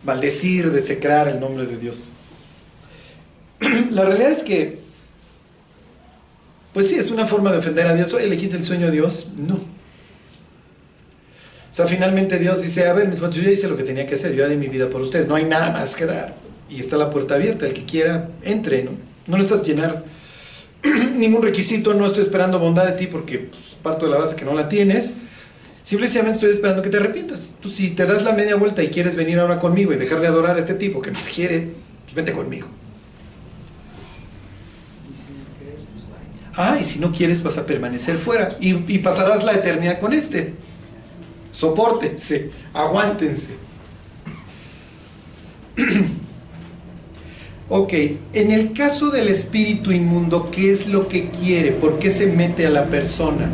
maldecir, desecrar el nombre de Dios. La realidad es que, pues sí, es una forma de ofender a Dios. Oye, le quita el sueño a Dios. No. O sea, finalmente Dios dice, a ver, mis yo ya hice lo que tenía que hacer, yo ya di mi vida por ustedes, no hay nada más que dar. Y está la puerta abierta, el que quiera, entre, ¿no? No necesitas llenar (clears throat) ningún requisito, no estoy esperando bondad de ti porque pues, parto de la base que no la tienes. Simplemente estoy esperando que te arrepientas. Tú si te das la media vuelta y quieres venir ahora conmigo y dejar de adorar a este tipo que nos quiere, pues vente conmigo. Ah, y si no quieres vas a permanecer fuera y, y pasarás la eternidad con este. Sopórtense, aguántense. (clears throat) ok, en el caso del espíritu inmundo, ¿qué es lo que quiere? ¿Por qué se mete a la persona?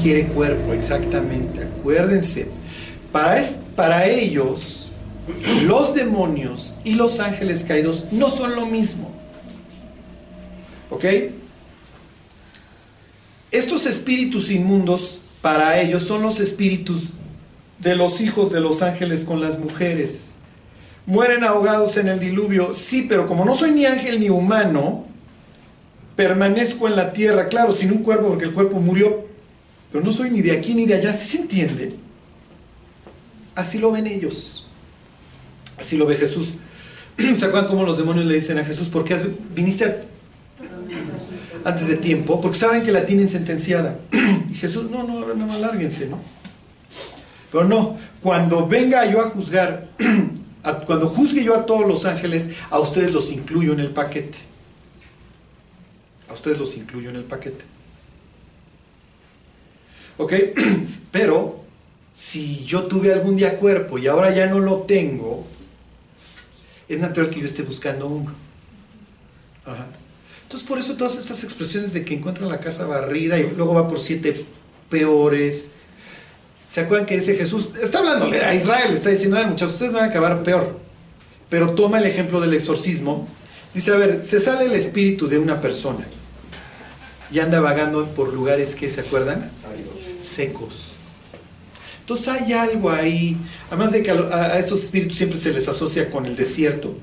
quiere cuerpo, exactamente. Acuérdense, para, para ellos, los demonios y los ángeles caídos no son lo mismo. ¿Ok? Estos espíritus inmundos para ellos son los espíritus de los hijos de los ángeles con las mujeres. Mueren ahogados en el diluvio. Sí, pero como no soy ni ángel ni humano, permanezco en la tierra, claro, sin un cuerpo porque el cuerpo murió, pero no soy ni de aquí ni de allá, ¿sí se entiende? Así lo ven ellos. Así lo ve Jesús. (clears throat) ¿Se acuerdan cómo los demonios le dicen a Jesús, ¿por qué viniste antes de tiempo? Porque saben que la tienen sentenciada. (clears throat) Y Jesús, no, no, no, no, lárguense, ¿no? Pero no, cuando venga yo a juzgar, (clears throat) cuando juzgue yo a todos los ángeles, a ustedes los incluyo en el paquete. A ustedes los incluyo en el paquete. ¿Ok? (clears throat) Pero si yo tuve algún día cuerpo y ahora ya no lo tengo, es natural que yo esté buscando uno. Ajá. Entonces por eso todas estas expresiones de que encuentra la casa barrida y luego va por siete peores. ¿Se acuerdan que dice Jesús? Está hablándole a Israel, está diciendo, muchachos, ustedes van a acabar peor. Pero toma el ejemplo del exorcismo. Dice, a ver, se sale el espíritu de una persona y anda vagando por lugares que, ¿se acuerdan? Secos. Entonces hay algo ahí, además de que a, esos espíritus siempre se les asocia con el desierto.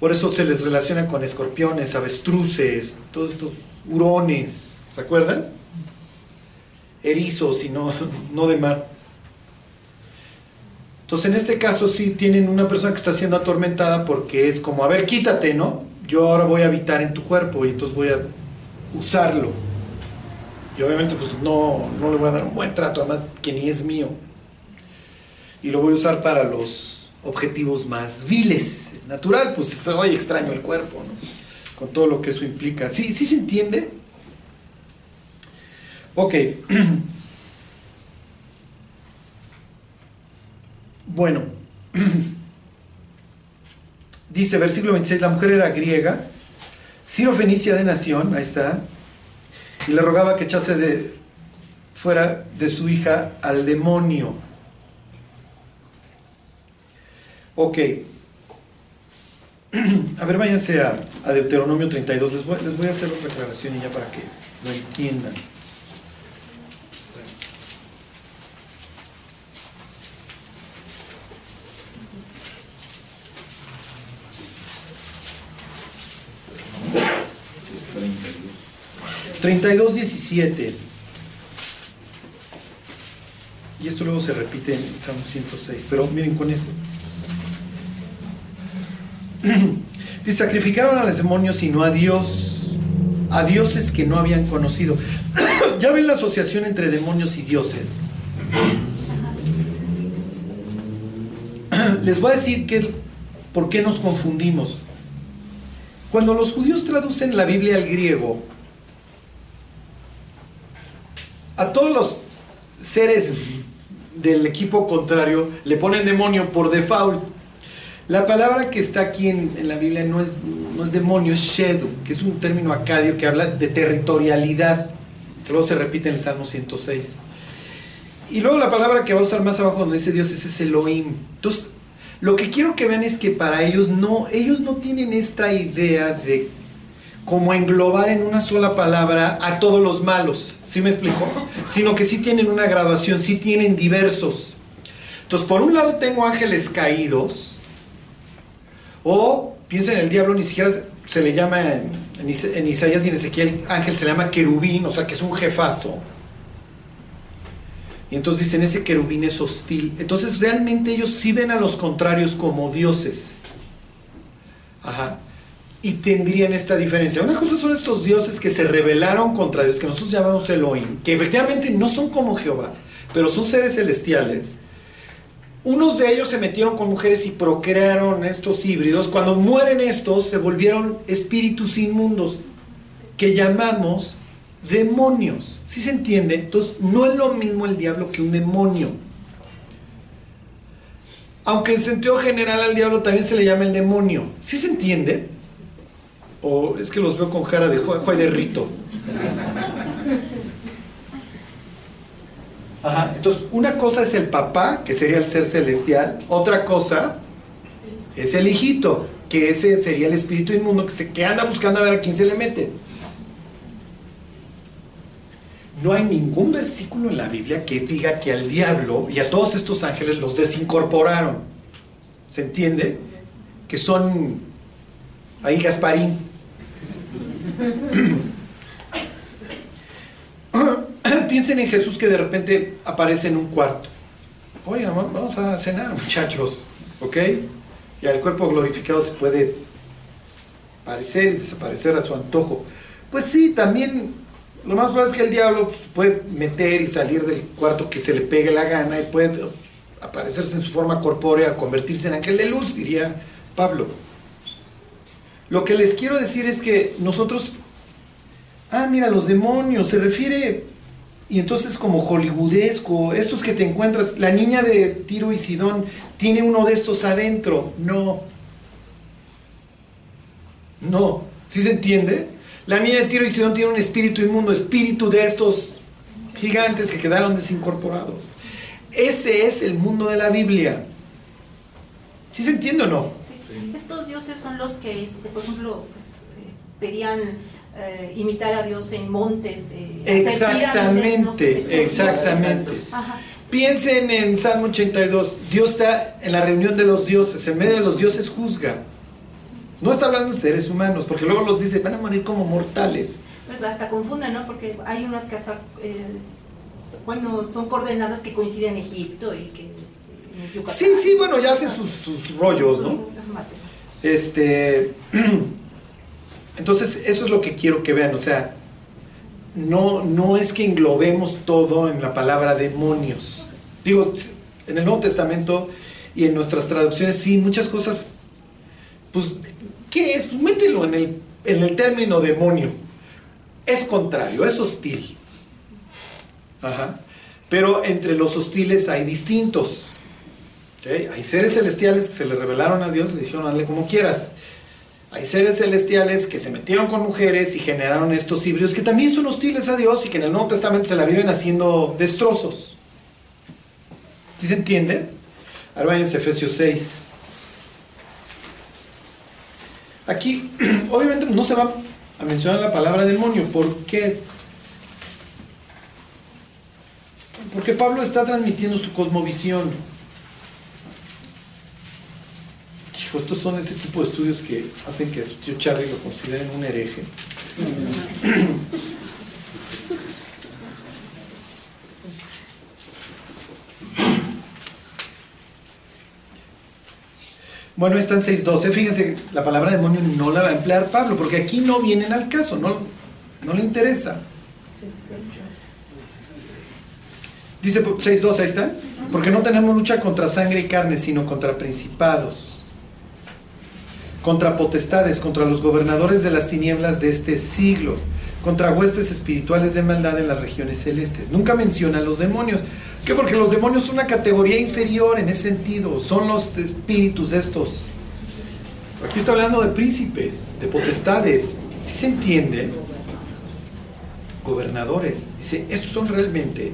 Por eso se les relaciona con escorpiones, avestruces, todos estos hurones, ¿se acuerdan? Erizos y no, (laughs) no de mar. Entonces en este caso sí tienen una persona que está siendo atormentada porque es como, a ver, quítate, ¿no? Yo ahora voy a habitar en tu cuerpo y entonces voy a usarlo. Y obviamente pues no, no le voy a dar un buen trato, además que ni es mío. Y lo voy a usar para los objetivos más viles. Es natural, pues hoy extraño el cuerpo, ¿no? Con todo lo que eso implica. ¿Sí, sí se entiende? Ok. (clears throat) Bueno. (clears throat) Dice versículo 26, la mujer era griega Ciro Fenicia de nación, ahí está, y le rogaba que echase de fuera de su hija al demonio. Ok. (clears throat) A ver, váyanse a, Deuteronomio 32. Les voy, les voy a hacer otra aclaración y ya para que lo entiendan. 32, 17. Y esto luego se repite en Salmo 106, pero miren con esto. (clears throat) Dice, sacrificaron a los demonios y no a Dios, a dioses que no habían conocido. (clears throat) ¿Ya ven la asociación entre demonios y dioses? (clears throat) Les voy a decir que, por qué nos confundimos. Cuando los judíos traducen la Biblia al griego, a todos los seres del equipo contrario le ponen demonio por default. La palabra que está aquí en, la Biblia no es, no es demonio, es shedu, que es un término acadio que habla de territorialidad, que luego se repite en el Salmo 106. Y luego la palabra que va a usar más abajo donde dice Dios es Elohim. Entonces, lo que quiero que vean es que para ellos no, ellos no tienen esta idea de como englobar en una sola palabra a todos los malos, ¿sí me explico? (laughs) Sino que sí tienen una graduación, sí tienen diversos. Entonces, por un lado tengo ángeles caídos, o piensa en el diablo, ni siquiera se le llama en, en Isaías y en Ezequiel ángel, se le llama querubín, o sea que es un jefazo. Y entonces dicen, ese querubín es hostil. Entonces realmente ellos sí ven a los contrarios como dioses. Ajá y tendrían esta diferencia. Una cosa son estos dioses que se rebelaron contra Dios, que nosotros llamamos Elohim, que efectivamente no son como Jehová, pero son seres celestiales. Unos de ellos se metieron con mujeres y procrearon estos híbridos. Cuando mueren estos, se volvieron espíritus inmundos, que llamamos demonios. ¿Sí se entiende? Entonces, no es lo mismo el diablo que un demonio. Aunque en sentido general al diablo también se le llama el demonio. ¿Sí se entiende? O es que los veo con cara de juez de rito. Entonces, una cosa es el papá, que sería el ser celestial. Otra cosa es el hijito, que ese sería el espíritu inmundo que, se, que anda buscando a ver a quién se le mete. no hay ningún versículo en la Biblia que diga que al diablo y a todos estos ángeles los desincorporaron. ¿Se entiende? Que son ahí Gasparín. Piensen en Jesús que de repente aparece en un cuarto. Oye, vamos a cenar, muchachos. ¿Ok? Y al cuerpo glorificado se puede parecer y desaparecer a su antojo. Pues sí, también lo más probable es que el diablo puede meter y salir del cuarto que se le pegue la gana y puede aparecerse en su forma corpórea, convertirse en ángel de luz, diría Pablo. Lo que les quiero decir es que nosotros, ah, mira, los demonios, se refiere, y entonces como hollywoodesco, estos que te encuentras, la niña de Tiro y Sidón tiene uno de estos adentro, no, no, ¿sí se entiende? La niña de Tiro y Sidón tiene un espíritu inmundo, espíritu de estos gigantes que quedaron desincorporados. Ese es el mundo de la Biblia. ¿Sí se entiende o no? Sí. Estos dioses son los que, este, por ejemplo, pues, eh, pedían eh, imitar a Dios en montes. Eh, exactamente, exactamente. Piensen en Salmo 82. Dios está en la reunión de los dioses, en medio de los dioses juzga. No está hablando de seres humanos, porque luego los dice, van a morir como mortales. Pues hasta confunden, ¿no? Porque hay unas que hasta, eh, bueno, son coordenadas que coinciden en Egipto y que... Este, sí, sí, bueno, ya hacen sus, rollos, ¿no? Este... (clears throat) Entonces, eso es lo que quiero que vean, o sea, no, no es que englobemos todo en la palabra demonios. Digo, en el Nuevo Testamento y en nuestras traducciones, sí, muchas cosas, pues ¿Qué es? Pues mételo en el, en el término demonio. Es contrario, es hostil. Ajá. Pero entre los hostiles hay distintos. Hay seres celestiales que se le revelaron a Dios, le dijeron, hazle como quieras. Hay seres celestiales que se metieron con mujeres y generaron estos híbridos que también son hostiles a Dios y que en el Nuevo Testamento se la viven haciendo destrozos. ¿Sí se entiende? Ahora en Efesios 6. Aquí, (clears throat) obviamente, no se va a mencionar la palabra demonio. ¿Por qué? Porque Pablo está transmitiendo su cosmovisión. Hijo, estos son ese tipo de estudios que hacen que su tío Charlie lo consideren un hereje. Bueno, está en 6.12. Fíjense, la palabra demonio no la va a emplear Pablo, porque aquí no vienen al caso, no, no le interesa. Dice 6.2, ahí está. Porque no tenemos lucha contra sangre y carne, sino contra principados, contra potestades, contra los gobernadores de las tinieblas de este siglo, contra huestes espirituales de maldad en las regiones celestes. Nunca menciona a los demonios. ¿Qué? Porque los demonios son una categoría inferior en ese sentido, son los espíritus de estos. Aquí está hablando de príncipes, de potestades, si se entiende, gobernadores. Dice, estos son realmente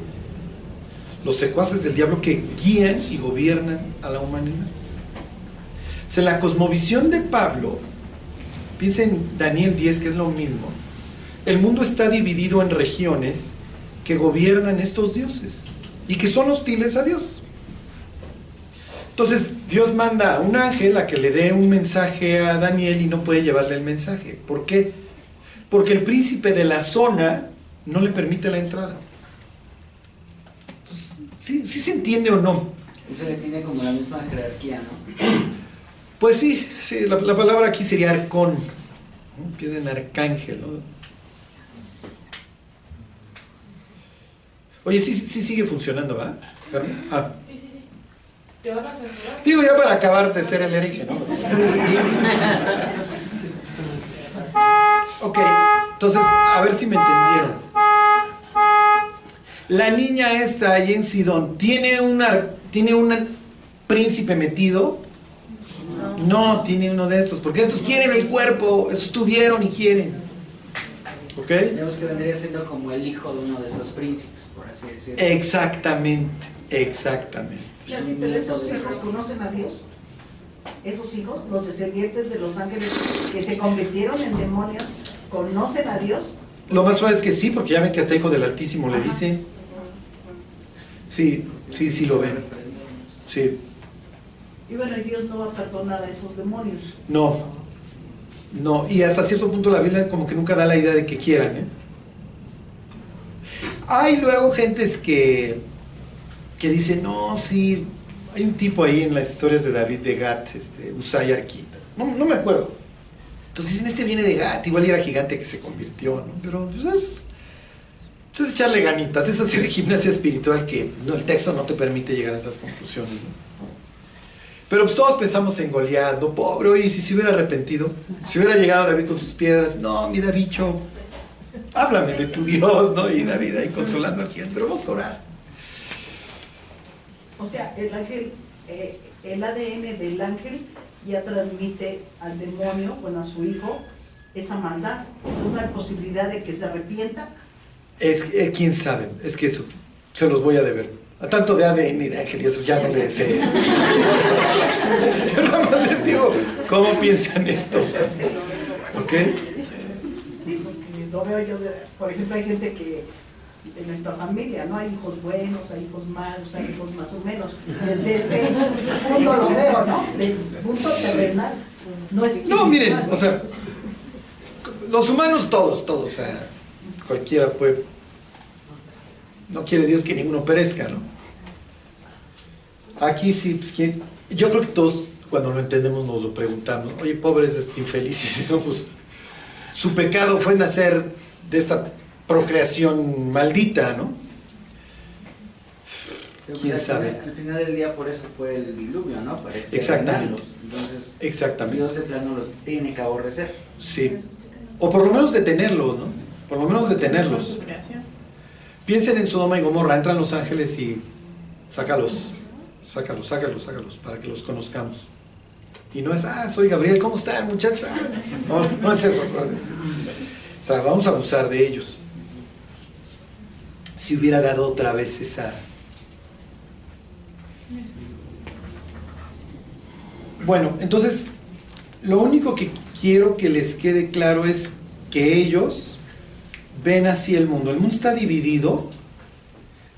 los secuaces del diablo que guían y gobiernan a la humanidad. O la cosmovisión de Pablo, piensa en Daniel 10, que es lo mismo. El mundo está dividido en regiones que gobiernan estos dioses y que son hostiles a Dios. Entonces Dios manda a un ángel a que le dé un mensaje a Daniel y no puede llevarle el mensaje. ¿Por qué? Porque el príncipe de la zona no le permite la entrada. Entonces, ¿sí, se entiende o no? Se tiene como la misma jerarquía, ¿no? Pues sí, sí la, palabra aquí sería arcón. Empieza en arcángel, ¿no? Oye, sí, sí sigue funcionando, ¿va? Ah. Digo ya para acabar de ser el hereje, ¿no? ok, entonces, a ver si me entendieron. La niña esta ahí en Sidón, ¿tiene, una, ¿tiene un príncipe metido? No. no, tiene uno de estos, porque estos quieren el cuerpo, estos tuvieron y quieren. ¿Ok? Tenemos que vendría siendo como el hijo de uno de estos príncipes. Exactamente, exactamente. Pero esos hijos conocen a Dios. Esos hijos, los descendientes de los ángeles que se convirtieron en demonios, conocen a Dios. Lo más probable es que sí, porque ya ven que hasta hijo del Altísimo le dice. Sí, sí, sí lo ven. Sí. Y bueno, Dios no va a perdonar a esos demonios. No, no, y hasta cierto punto la Biblia como que nunca da la idea de que quieran. ¿eh? Hay luego gentes que, que dicen, no, sí, hay un tipo ahí en las historias de David de Gat, este, Usay Arquita, no, no me acuerdo. Entonces dicen, este viene de Gat, igual era gigante que se convirtió, ¿no? Pero pues es, pues, es echarle ganitas, es hacer gimnasia espiritual que no, el texto no te permite llegar a esas conclusiones. ¿no? Pero pues todos pensamos en Goliat, no pobre, oye, si se hubiera arrepentido, si hubiera llegado David con sus piedras, no, mi Davicho, háblame de tu Dios, ¿no? Y David ahí consolando a quien, pero vamos a orar. O sea, el ángel, eh, el ADN del ángel ya transmite al demonio, bueno, a su hijo, esa maldad. No hay posibilidad de que se arrepienta. Es, eh, quién sabe, es que eso se los voy a deber. A tanto de ADN y de ángel y eso ya no le sé. (laughs) Yo nada más les digo cómo piensan estos. ¿Ok? Sí, porque lo veo yo, de- por ejemplo, hay gente que de nuestra familia, ¿no? Hay hijos buenos, hay hijos malos, hay hijos más o menos. Desde ese punto lo veo, ¿no? Del punto terrenal. No, es No, miren, o sea, los humanos todos, todos, o sea, cualquiera puede. No quiere Dios que ninguno perezca, ¿no? Aquí sí, pues, ¿quién? yo creo que todos cuando lo entendemos nos lo preguntamos. Oye, pobres de estos infelices, (laughs) eso, pues, su pecado fue nacer de esta procreación maldita, ¿no? Pero, ¿Quién pues, al sabe? final- Al final del día por eso fue el diluvio, ¿no? Para Exactamente. exterminarlos. Entonces, Exactamente. Dios de plano los tiene que aborrecer. Sí. O por lo menos detenerlos, ¿no? Por lo menos detenerlos. Piensen en Sodoma y Gomorra, entran los ángeles y sácalos, sácalos, sácalos, sácalos, para que los conozcamos. Y no es, ah, soy Gabriel, ¿cómo están muchachos? Ah, No, no es eso. O sea, vamos a abusar de ellos. Si hubiera dado otra vez esa... Bueno, entonces, lo único que quiero que les quede claro es que ellos ven así el mundo. El mundo está dividido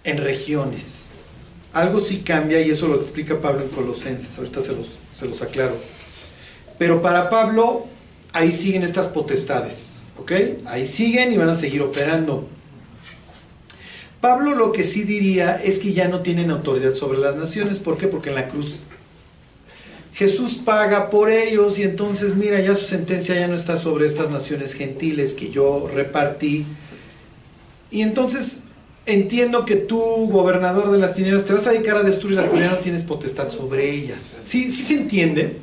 en regiones. Algo sí cambia y eso lo explica Pablo en Colosenses. Ahorita se los, se los aclaro. Pero para Pablo, ahí siguen estas potestades. ¿Ok? Ahí siguen y van a seguir operando. Pablo lo que sí diría es que ya no tienen autoridad sobre las naciones. ¿Por qué? Porque en la cruz Jesús paga por ellos y entonces mira, ya su sentencia ya no está sobre estas naciones gentiles que yo repartí. Y entonces entiendo que tú, gobernador de las tinieblas, te vas a dedicar a destruirlas, pero ya no tienes potestad sobre ellas. ¿Sí, sí se entiende?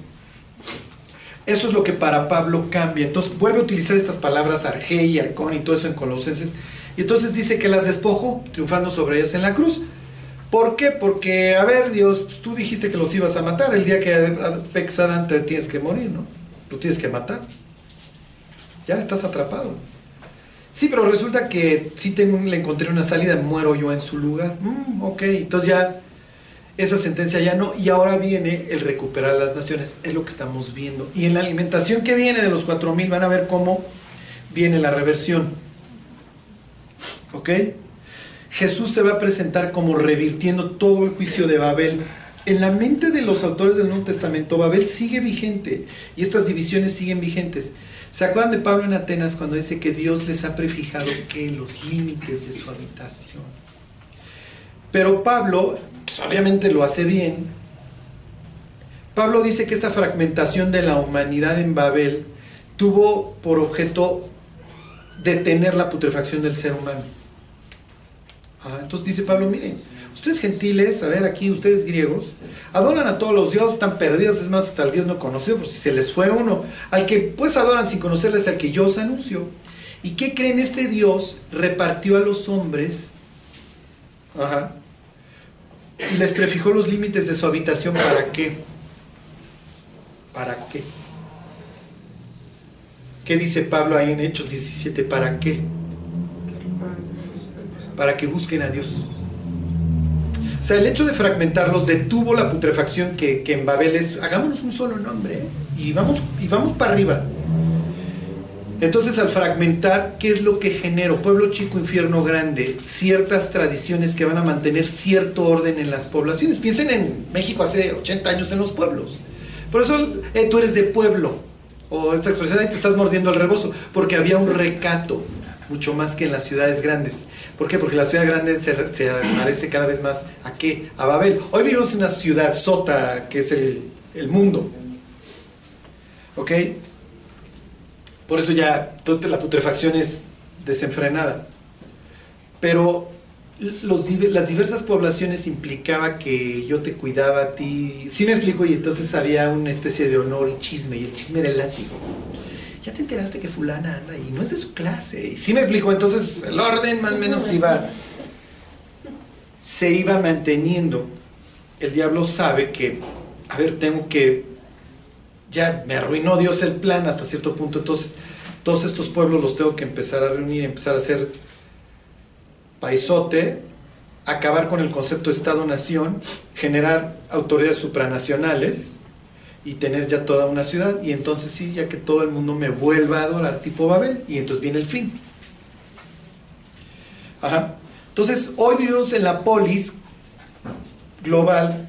Eso es lo que para Pablo cambia. Entonces vuelve a utilizar estas palabras arge y arcón y todo eso en Colosenses. Y entonces dice que las despojó, triunfando sobre ellas en la cruz. ¿Por qué? Porque, a ver, Dios, tú dijiste que los ibas a matar. El día que peques te tienes que morir, ¿no? Lo tienes que matar. Ya estás atrapado. Sí, pero resulta que sí le encontré una salida, muero yo en su lugar. Mm, ok, entonces ya esa sentencia ya no. Y ahora viene el recuperar las naciones. Es lo que estamos viendo. Y en la alimentación que viene de los 4000 van a ver cómo viene la reversión. ¿Ok? Jesús se va a presentar como revirtiendo todo el juicio de Babel. En la mente de los autores del Nuevo Testamento, Babel sigue vigente y estas divisiones siguen vigentes. ¿Se acuerdan de Pablo en Atenas cuando dice que Dios les ha prefijado que los límites de su habitación? Pero Pablo, pues obviamente lo hace bien. Pablo dice que esta fragmentación de la humanidad en Babel tuvo por objeto detener la putrefacción del ser humano. Entonces dice Pablo, miren, ustedes gentiles, a ver aquí, ustedes griegos, adoran a todos los dioses, están perdidos, es más, hasta el Dios no conocido, por si se les fue uno. Al que pues adoran sin conocerles, al que yo os anuncio. ¿Y qué creen? Este Dios repartió a los hombres ajá, y les prefijó los límites de su habitación. ¿Para qué? ¿Para qué? ¿Qué dice Pablo ahí en Hechos 17? ¿Para qué? Para que busquen a Dios. O sea, el hecho de fragmentarlos detuvo la putrefacción que, que en Babel es, hagámonos un solo nombre ¿eh? y, vamos, y vamos para arriba. Entonces al fragmentar, ¿qué es lo que genero? Pueblo chico, infierno grande, ciertas tradiciones que van a mantener cierto orden en las poblaciones. Piensen en México hace 80 años en los pueblos. Por eso eh, tú eres de pueblo, o esta expresión, ahí te estás mordiendo el rebozo, porque había un recato, mucho más que en las ciudades grandes. ¿Por qué? Porque la ciudad grande se, se parece cada vez más a qué? A Babel. Hoy vivimos en una ciudad sota, que es el, el mundo. ¿Ok? Por eso ya la putrefacción es desenfrenada. Pero los, las diversas poblaciones implicaba que yo te cuidaba a ti. Sí me explico, y entonces había una especie de honor y chisme, y el chisme era el látigo. Ya te enteraste que fulana anda y no es de su clase. Y sí me explico, entonces el orden más o menos iba, se iba manteniendo. El diablo sabe que, a ver, tengo que, ya me arruinó Dios el plan hasta cierto punto, entonces todos estos pueblos los tengo que empezar a reunir, empezar a hacer paisote, acabar con el concepto Estado-Nación, generar autoridades supranacionales y tener ya toda una ciudad y entonces sí, ya que todo el mundo me vuelva a adorar tipo Babel y entonces viene el fin. Ajá. Entonces, hoy vivimos en la polis global.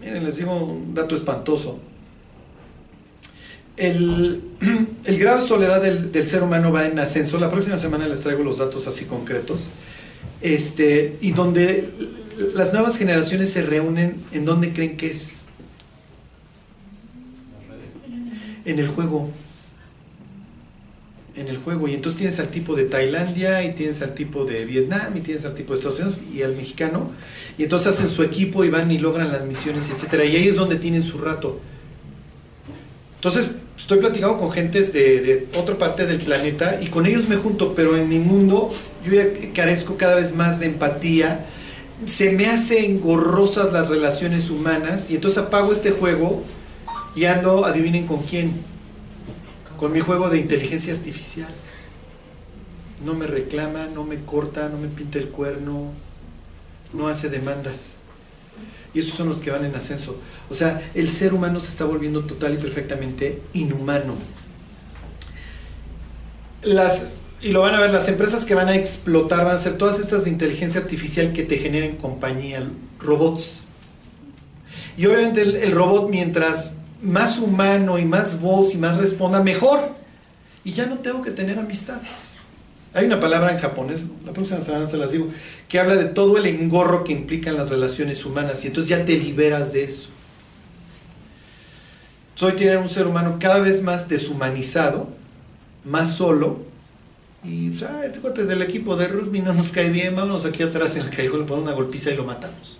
Miren, les digo un dato espantoso. El, (clears throat) el grado de soledad del, del, ser humano va en ascenso. La próxima semana les traigo los datos así concretos. Este, y donde las nuevas generaciones se reúnen, ¿en dónde creen que es? En el juego. En el juego. Y entonces tienes al tipo de Tailandia, y tienes al tipo de Vietnam, y tienes al tipo de Estados Unidos, y al mexicano. Y entonces hacen su equipo y van y logran las misiones, etc. Y ahí es donde tienen su rato. Entonces, estoy platicando con gentes de, de, otra parte del planeta y con ellos me junto, pero en mi mundo yo ya carezco cada vez más de empatía, se me hacen engorrosas las relaciones humanas y entonces apago este juego y ando, adivinen con quién, con mi juego de inteligencia artificial. No me reclama, no me corta, no me pinta el cuerno, no hace demandas. Y estos son los que van en ascenso. O sea, el ser humano se está volviendo total y perfectamente inhumano. Las, y lo van a ver, las empresas que van a explotar van a ser todas estas de inteligencia artificial que te generen compañía, robots. Y obviamente el, el robot mientras más humano y más voz y más responda, mejor. Y ya no tengo que tener amistades. Hay una palabra en japonés, la próxima semana se las digo, que habla de todo el engorro que implican las relaciones humanas y entonces ya te liberas de eso. Soy tener un ser humano cada vez más deshumanizado, más solo, y o sea, este cuate del equipo de rugby no nos cae bien, vámonos aquí atrás en el callejón, le ponemos una golpiza y lo matamos.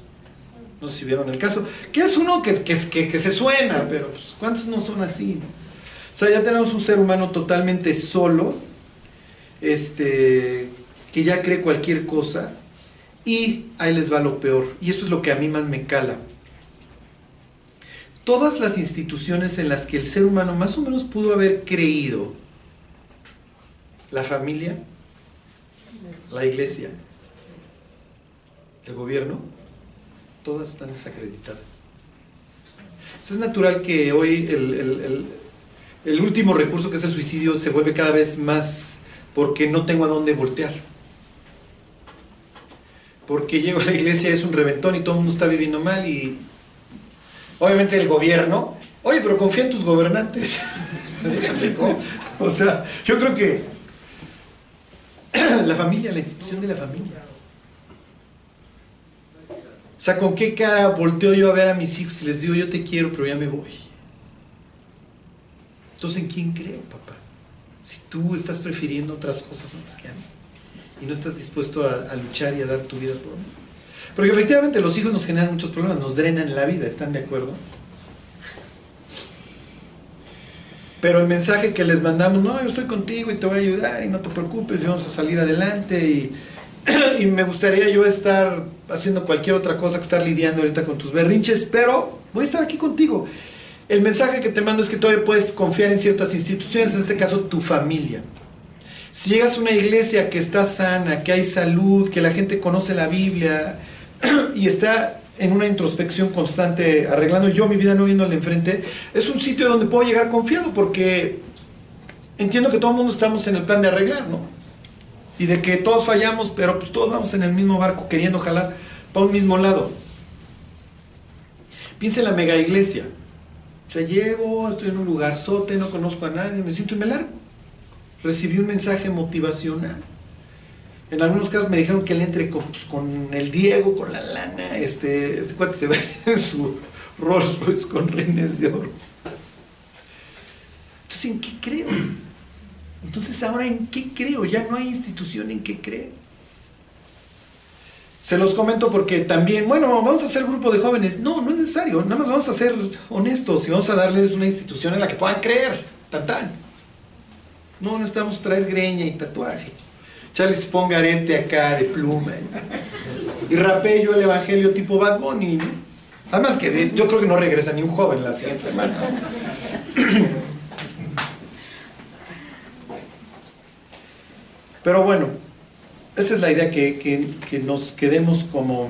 No sé si vieron el caso, que es uno que, que, que, que se suena, pero pues, ¿cuántos no son así? O sea, ya tenemos un ser humano totalmente solo, este, que ya cree cualquier cosa y ahí les va lo peor. Y esto es lo que a mí más me cala. Todas las instituciones en las que el ser humano más o menos pudo haber creído, la familia, la iglesia, el gobierno, todas están desacreditadas. Entonces es natural que hoy el, el, último recurso que es el suicidio se vuelve cada vez más porque no tengo a dónde voltear. Porque llego a la iglesia, es un reventón y todo el mundo está viviendo mal y obviamente el gobierno, oye, pero confía en tus gobernantes. (laughs) o sea, yo creo que (clears throat) la familia, la institución de la familia. O sea, ¿con qué cara volteo yo a ver a mis hijos y les digo, yo te quiero, pero ya me voy? Entonces, ¿en quién creo, papá? si tú estás prefiriendo otras cosas más que a mí y no estás dispuesto a, luchar y a dar tu vida por mí. Porque efectivamente los hijos nos generan muchos problemas, nos drenan la vida, ¿están de acuerdo? Pero el mensaje que les mandamos, no, yo estoy contigo y te voy a ayudar y no te preocupes, y vamos a salir adelante y (clears throat) me gustaría yo estar haciendo cualquier otra cosa que estar lidiando ahorita con tus berrinches, pero voy a estar aquí contigo. El mensaje que te mando es que todavía puedes confiar en ciertas instituciones, en este caso tu familia. Si llegas a una iglesia que está sana, que hay salud, que la gente conoce la Biblia (clears throat) y está en una introspección constante, arreglando yo mi vida, no de enfrente, es un sitio donde puedo llegar confiado porque entiendo que todo el mundo estamos en el plan de arreglar, ¿no? Y de que todos fallamos, pero pues todos vamos en el mismo barco queriendo jalar para un mismo lado. Piensa en la mega iglesia. O sea, llego, estoy en un lugar sote, no conozco a nadie, me siento y me largo. Recibí un mensaje motivacional. En algunos casos me dijeron que le entre con, pues, con el Diego, con la lana, este, este cuate se va (laughs) en su Rolls Royce con reines de oro. Entonces, ¿en qué creo? Entonces, ahora, ¿en qué creo? Ya no hay institución en qué creo. Se los comento porque también, bueno, vamos a hacer grupo de jóvenes. No, no es necesario. Nada más vamos a ser honestos y vamos a darles una institución en la que puedan creer. Tan tan. No necesitamos traer greña y tatuaje. Charles ponga arete acá de pluma. Y rapé yo el evangelio tipo Bad Bunny. ¿no? Además que yo creo que no regresa ni un joven la siguiente semana. Pero bueno, esa es la idea que, que- nos quedemos como,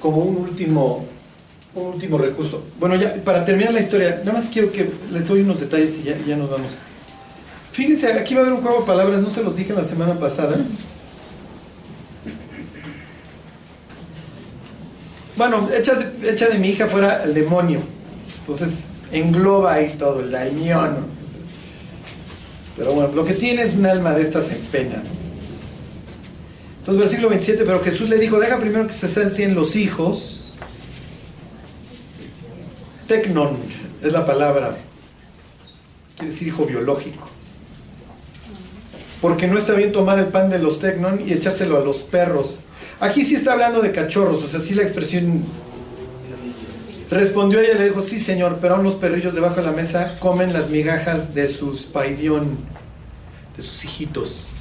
como un último, último recurso. Bueno, ya para terminar la historia, nada más quiero que les doy unos detalles y ya, ya nos vamos. Fíjense, aquí va a haber un juego de palabras, no se los dije la semana pasada. Bueno, echa de, echa de mi hija fuera el demonio. Entonces engloba ahí todo, el daimión. Pero bueno, lo que tiene es un alma de estas en pena. Entonces, versículo 27, pero Jesús le dijo, deja primero que se sancien los hijos. Tecnon es la palabra, quiere decir hijo biológico. Porque no está bien tomar el pan de los tecnon y echárselo a los perros. Aquí sí está hablando de cachorros, o sea, sí la expresión... Respondió ella y le dijo, sí señor, pero aún los perrillos debajo de la mesa comen las migajas de sus paidión, de sus hijitos.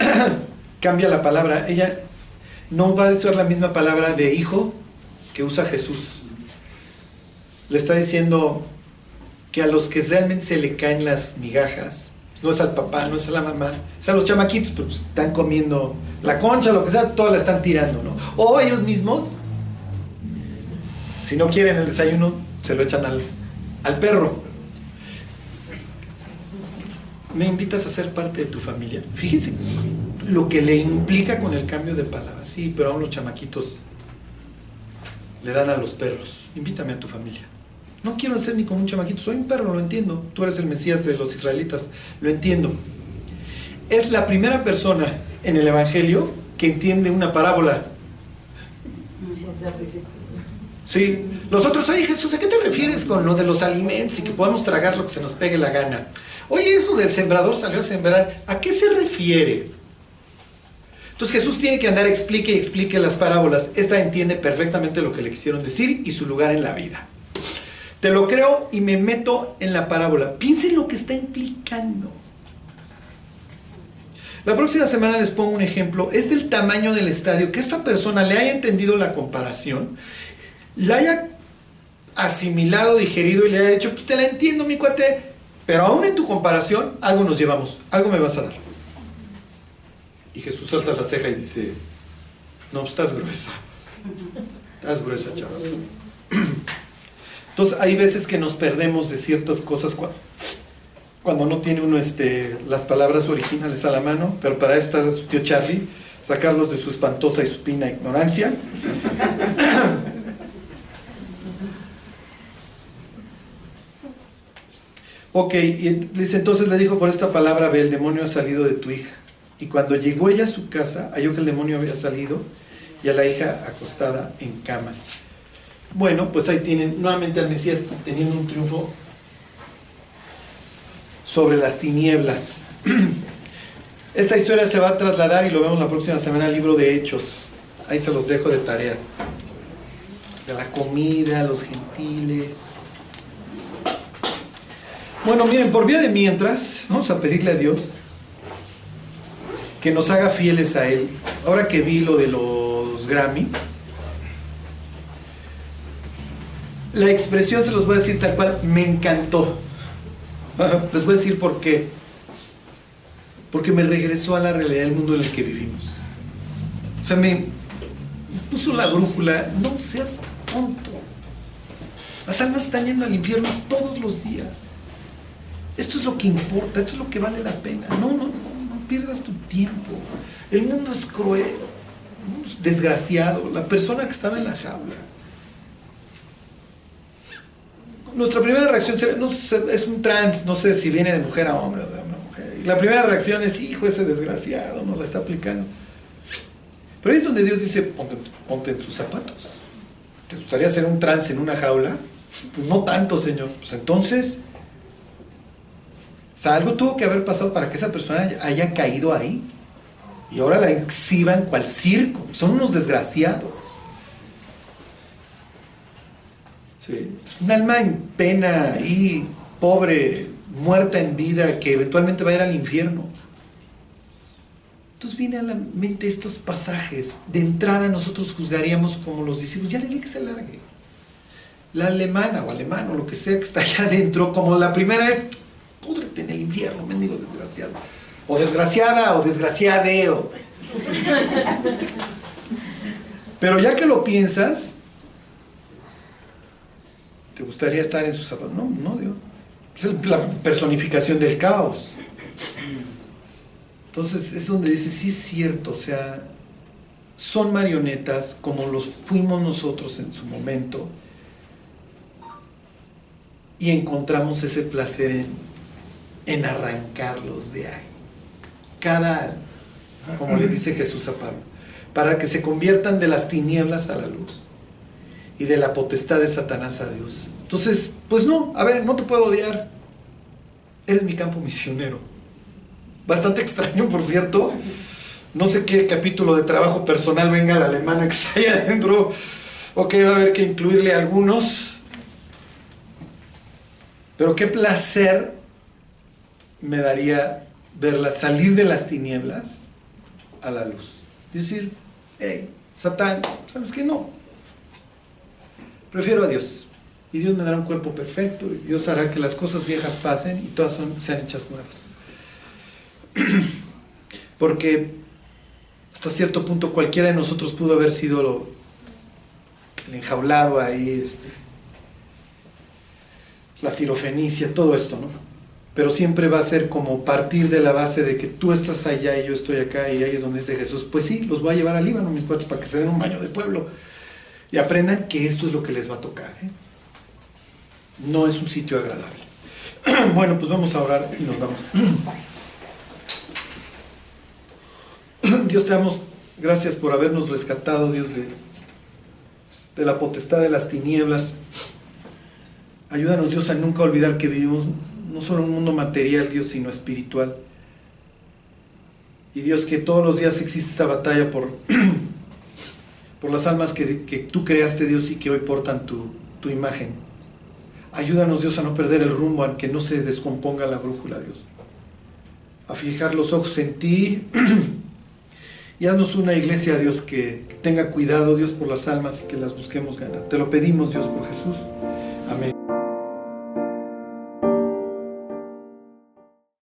(clears throat) Cambia la palabra, ella no va a usar la misma palabra de hijo que usa Jesús. Le está diciendo que a los que realmente se le caen las migajas, no es al papá, no es a la mamá, es a los chamaquitos, pues están comiendo la concha, lo que sea, todas la están tirando, ¿no? O ellos mismos, si no quieren el desayuno, se lo echan al, al perro. ¿Me invitas a ser parte de tu familia? Fíjense lo que le implica con el cambio de palabras. Sí, pero aún los chamaquitos le dan a los perros. Invítame a tu familia. No quiero ser ni como un chamaquito, soy un perro, lo entiendo. Tú eres el Mesías de los israelitas, lo entiendo. Es la primera persona en el Evangelio que entiende una parábola. Sí, los otros, oye Jesús, ¿a qué te refieres con lo de los alimentos y que podemos tragar lo que se nos pegue la gana? Oye, eso del sembrador salió a sembrar, ¿a qué se refiere? Entonces Jesús tiene que andar, explique y explique las parábolas. Esta entiende perfectamente lo que le quisieron decir y su lugar en la vida. Te lo creo y me meto en la parábola. Piensen lo que está implicando. La próxima semana les pongo un ejemplo. Es del tamaño del estadio. Que esta persona le haya entendido la comparación, la haya asimilado, digerido y le haya dicho, pues te la entiendo, mi cuate, pero aún en tu comparación, algo nos llevamos, algo me vas a dar. Y Jesús alza la ceja y dice, no, pues estás gruesa. Estás gruesa, chaval. (clears throat) Entonces hay veces que nos perdemos de ciertas cosas cuando, no tiene uno este, las palabras originales a la mano, pero para eso está su tío Charlie, sacarlos de su espantosa y supina ignorancia. (coughs) ok, y entonces le dijo por esta palabra, ve, el demonio ha salido de tu hija. Y cuando llegó ella a su casa, halló que el demonio había salido y a la hija acostada en cama. Bueno, pues ahí tienen nuevamente al Mesías teniendo un triunfo sobre las tinieblas. (clears throat) Esta historia se va a trasladar y lo vemos la próxima semana al libro de Hechos. Ahí se los dejo de tarea. De la comida, los gentiles. Bueno, miren, por vía de mientras, vamos a pedirle a Dios que nos haga fieles a Él. Ahora que vi lo de los Grammys, la expresión se los voy a decir tal cual, me encantó. (laughs) Les voy a decir por qué. Porque me regresó a la realidad del mundo en el que vivimos. O sea, me puso la brújula, no seas tonto. Las almas están yendo al infierno todos los días. Esto es lo que importa, esto es lo que vale la pena. No, no, no, no pierdas tu tiempo. El mundo es cruel, desgraciado. La persona que estaba en la jaula. Nuestra primera reacción es un trans, no sé si viene de mujer a hombre o de hombre a mujer. Y la primera reacción es, hijo, ese desgraciado, no la está aplicando. Pero ahí es donde Dios dice, ponte, ponte en sus zapatos. ¿Te gustaría hacer un trance en una jaula? Pues no tanto, Señor. Pues entonces, o sea, algo tuvo que haber pasado para que esa persona haya caído ahí. Y ahora la exhiban cual circo. Son unos desgraciados. Sí. Un alma en pena y pobre, muerta en vida, que eventualmente va a ir al infierno. Entonces viene a la mente estos pasajes. De entrada nosotros juzgaríamos como los discípulos, ya dile que se largue. La alemana o alemán o lo que sea que está allá adentro, como la primera es, púdrete en el infierno, mendigo desgraciado. O desgraciada o desgraciade. O... (laughs) Pero ya que lo piensas, ¿te gustaría estar en sus zapatos? No, no, Dios. Es la personificación del caos. Entonces es donde dice, sí es cierto, o sea, son marionetas como los fuimos nosotros en su momento y encontramos ese placer en, en arrancarlos de ahí. Cada, como le dice Jesús a Pablo, para que se conviertan de las tinieblas a la luz y de la potestad de Satanás a Dios. Entonces, pues no, a ver, no te puedo odiar. Eres mi campo misionero. Bastante extraño, por cierto. No sé qué capítulo de trabajo personal venga la alemana que está ahí adentro. Ok, va a haber que incluirle algunos. Pero qué placer me daría verla salir de las tinieblas a la luz. Decir, hey, Satán, ¿sabes qué? No. Prefiero a Dios. Y Dios me dará un cuerpo perfecto. Y Dios hará que las cosas viejas pasen y todas sean hechas nuevas. (clears throat) Porque hasta cierto punto cualquiera de nosotros pudo haber sido el enjaulado ahí, este, la cirofenicia, todo esto, ¿no? Pero siempre va a ser como partir de la base de que tú estás allá y yo estoy acá y ahí es donde dice Jesús, pues sí, los voy a llevar al Líbano, mis cuates, para que se den un baño de pueblo y aprendan que esto es lo que les va a tocar. ¿eh? No es un sitio agradable. (clears throat) bueno, pues vamos a orar y nos vamos. (clears throat) Dios te damos gracias por habernos rescatado, Dios, de, la potestad de las tinieblas. Ayúdanos, Dios, a nunca olvidar que vivimos no solo en un mundo material, Dios, sino espiritual. Y Dios, que todos los días existe esta batalla por, (clears throat) por las almas que, que, tú creaste, Dios, y que hoy portan tu, tu imagen. Ayúdanos, Dios, a no perder el rumbo, a que no se descomponga la brújula, Dios. A fijar los ojos en ti (clears throat) y haznos una iglesia, Dios, que tenga cuidado, Dios, por las almas y que las busquemos ganar. Te lo pedimos, Dios, por Jesús.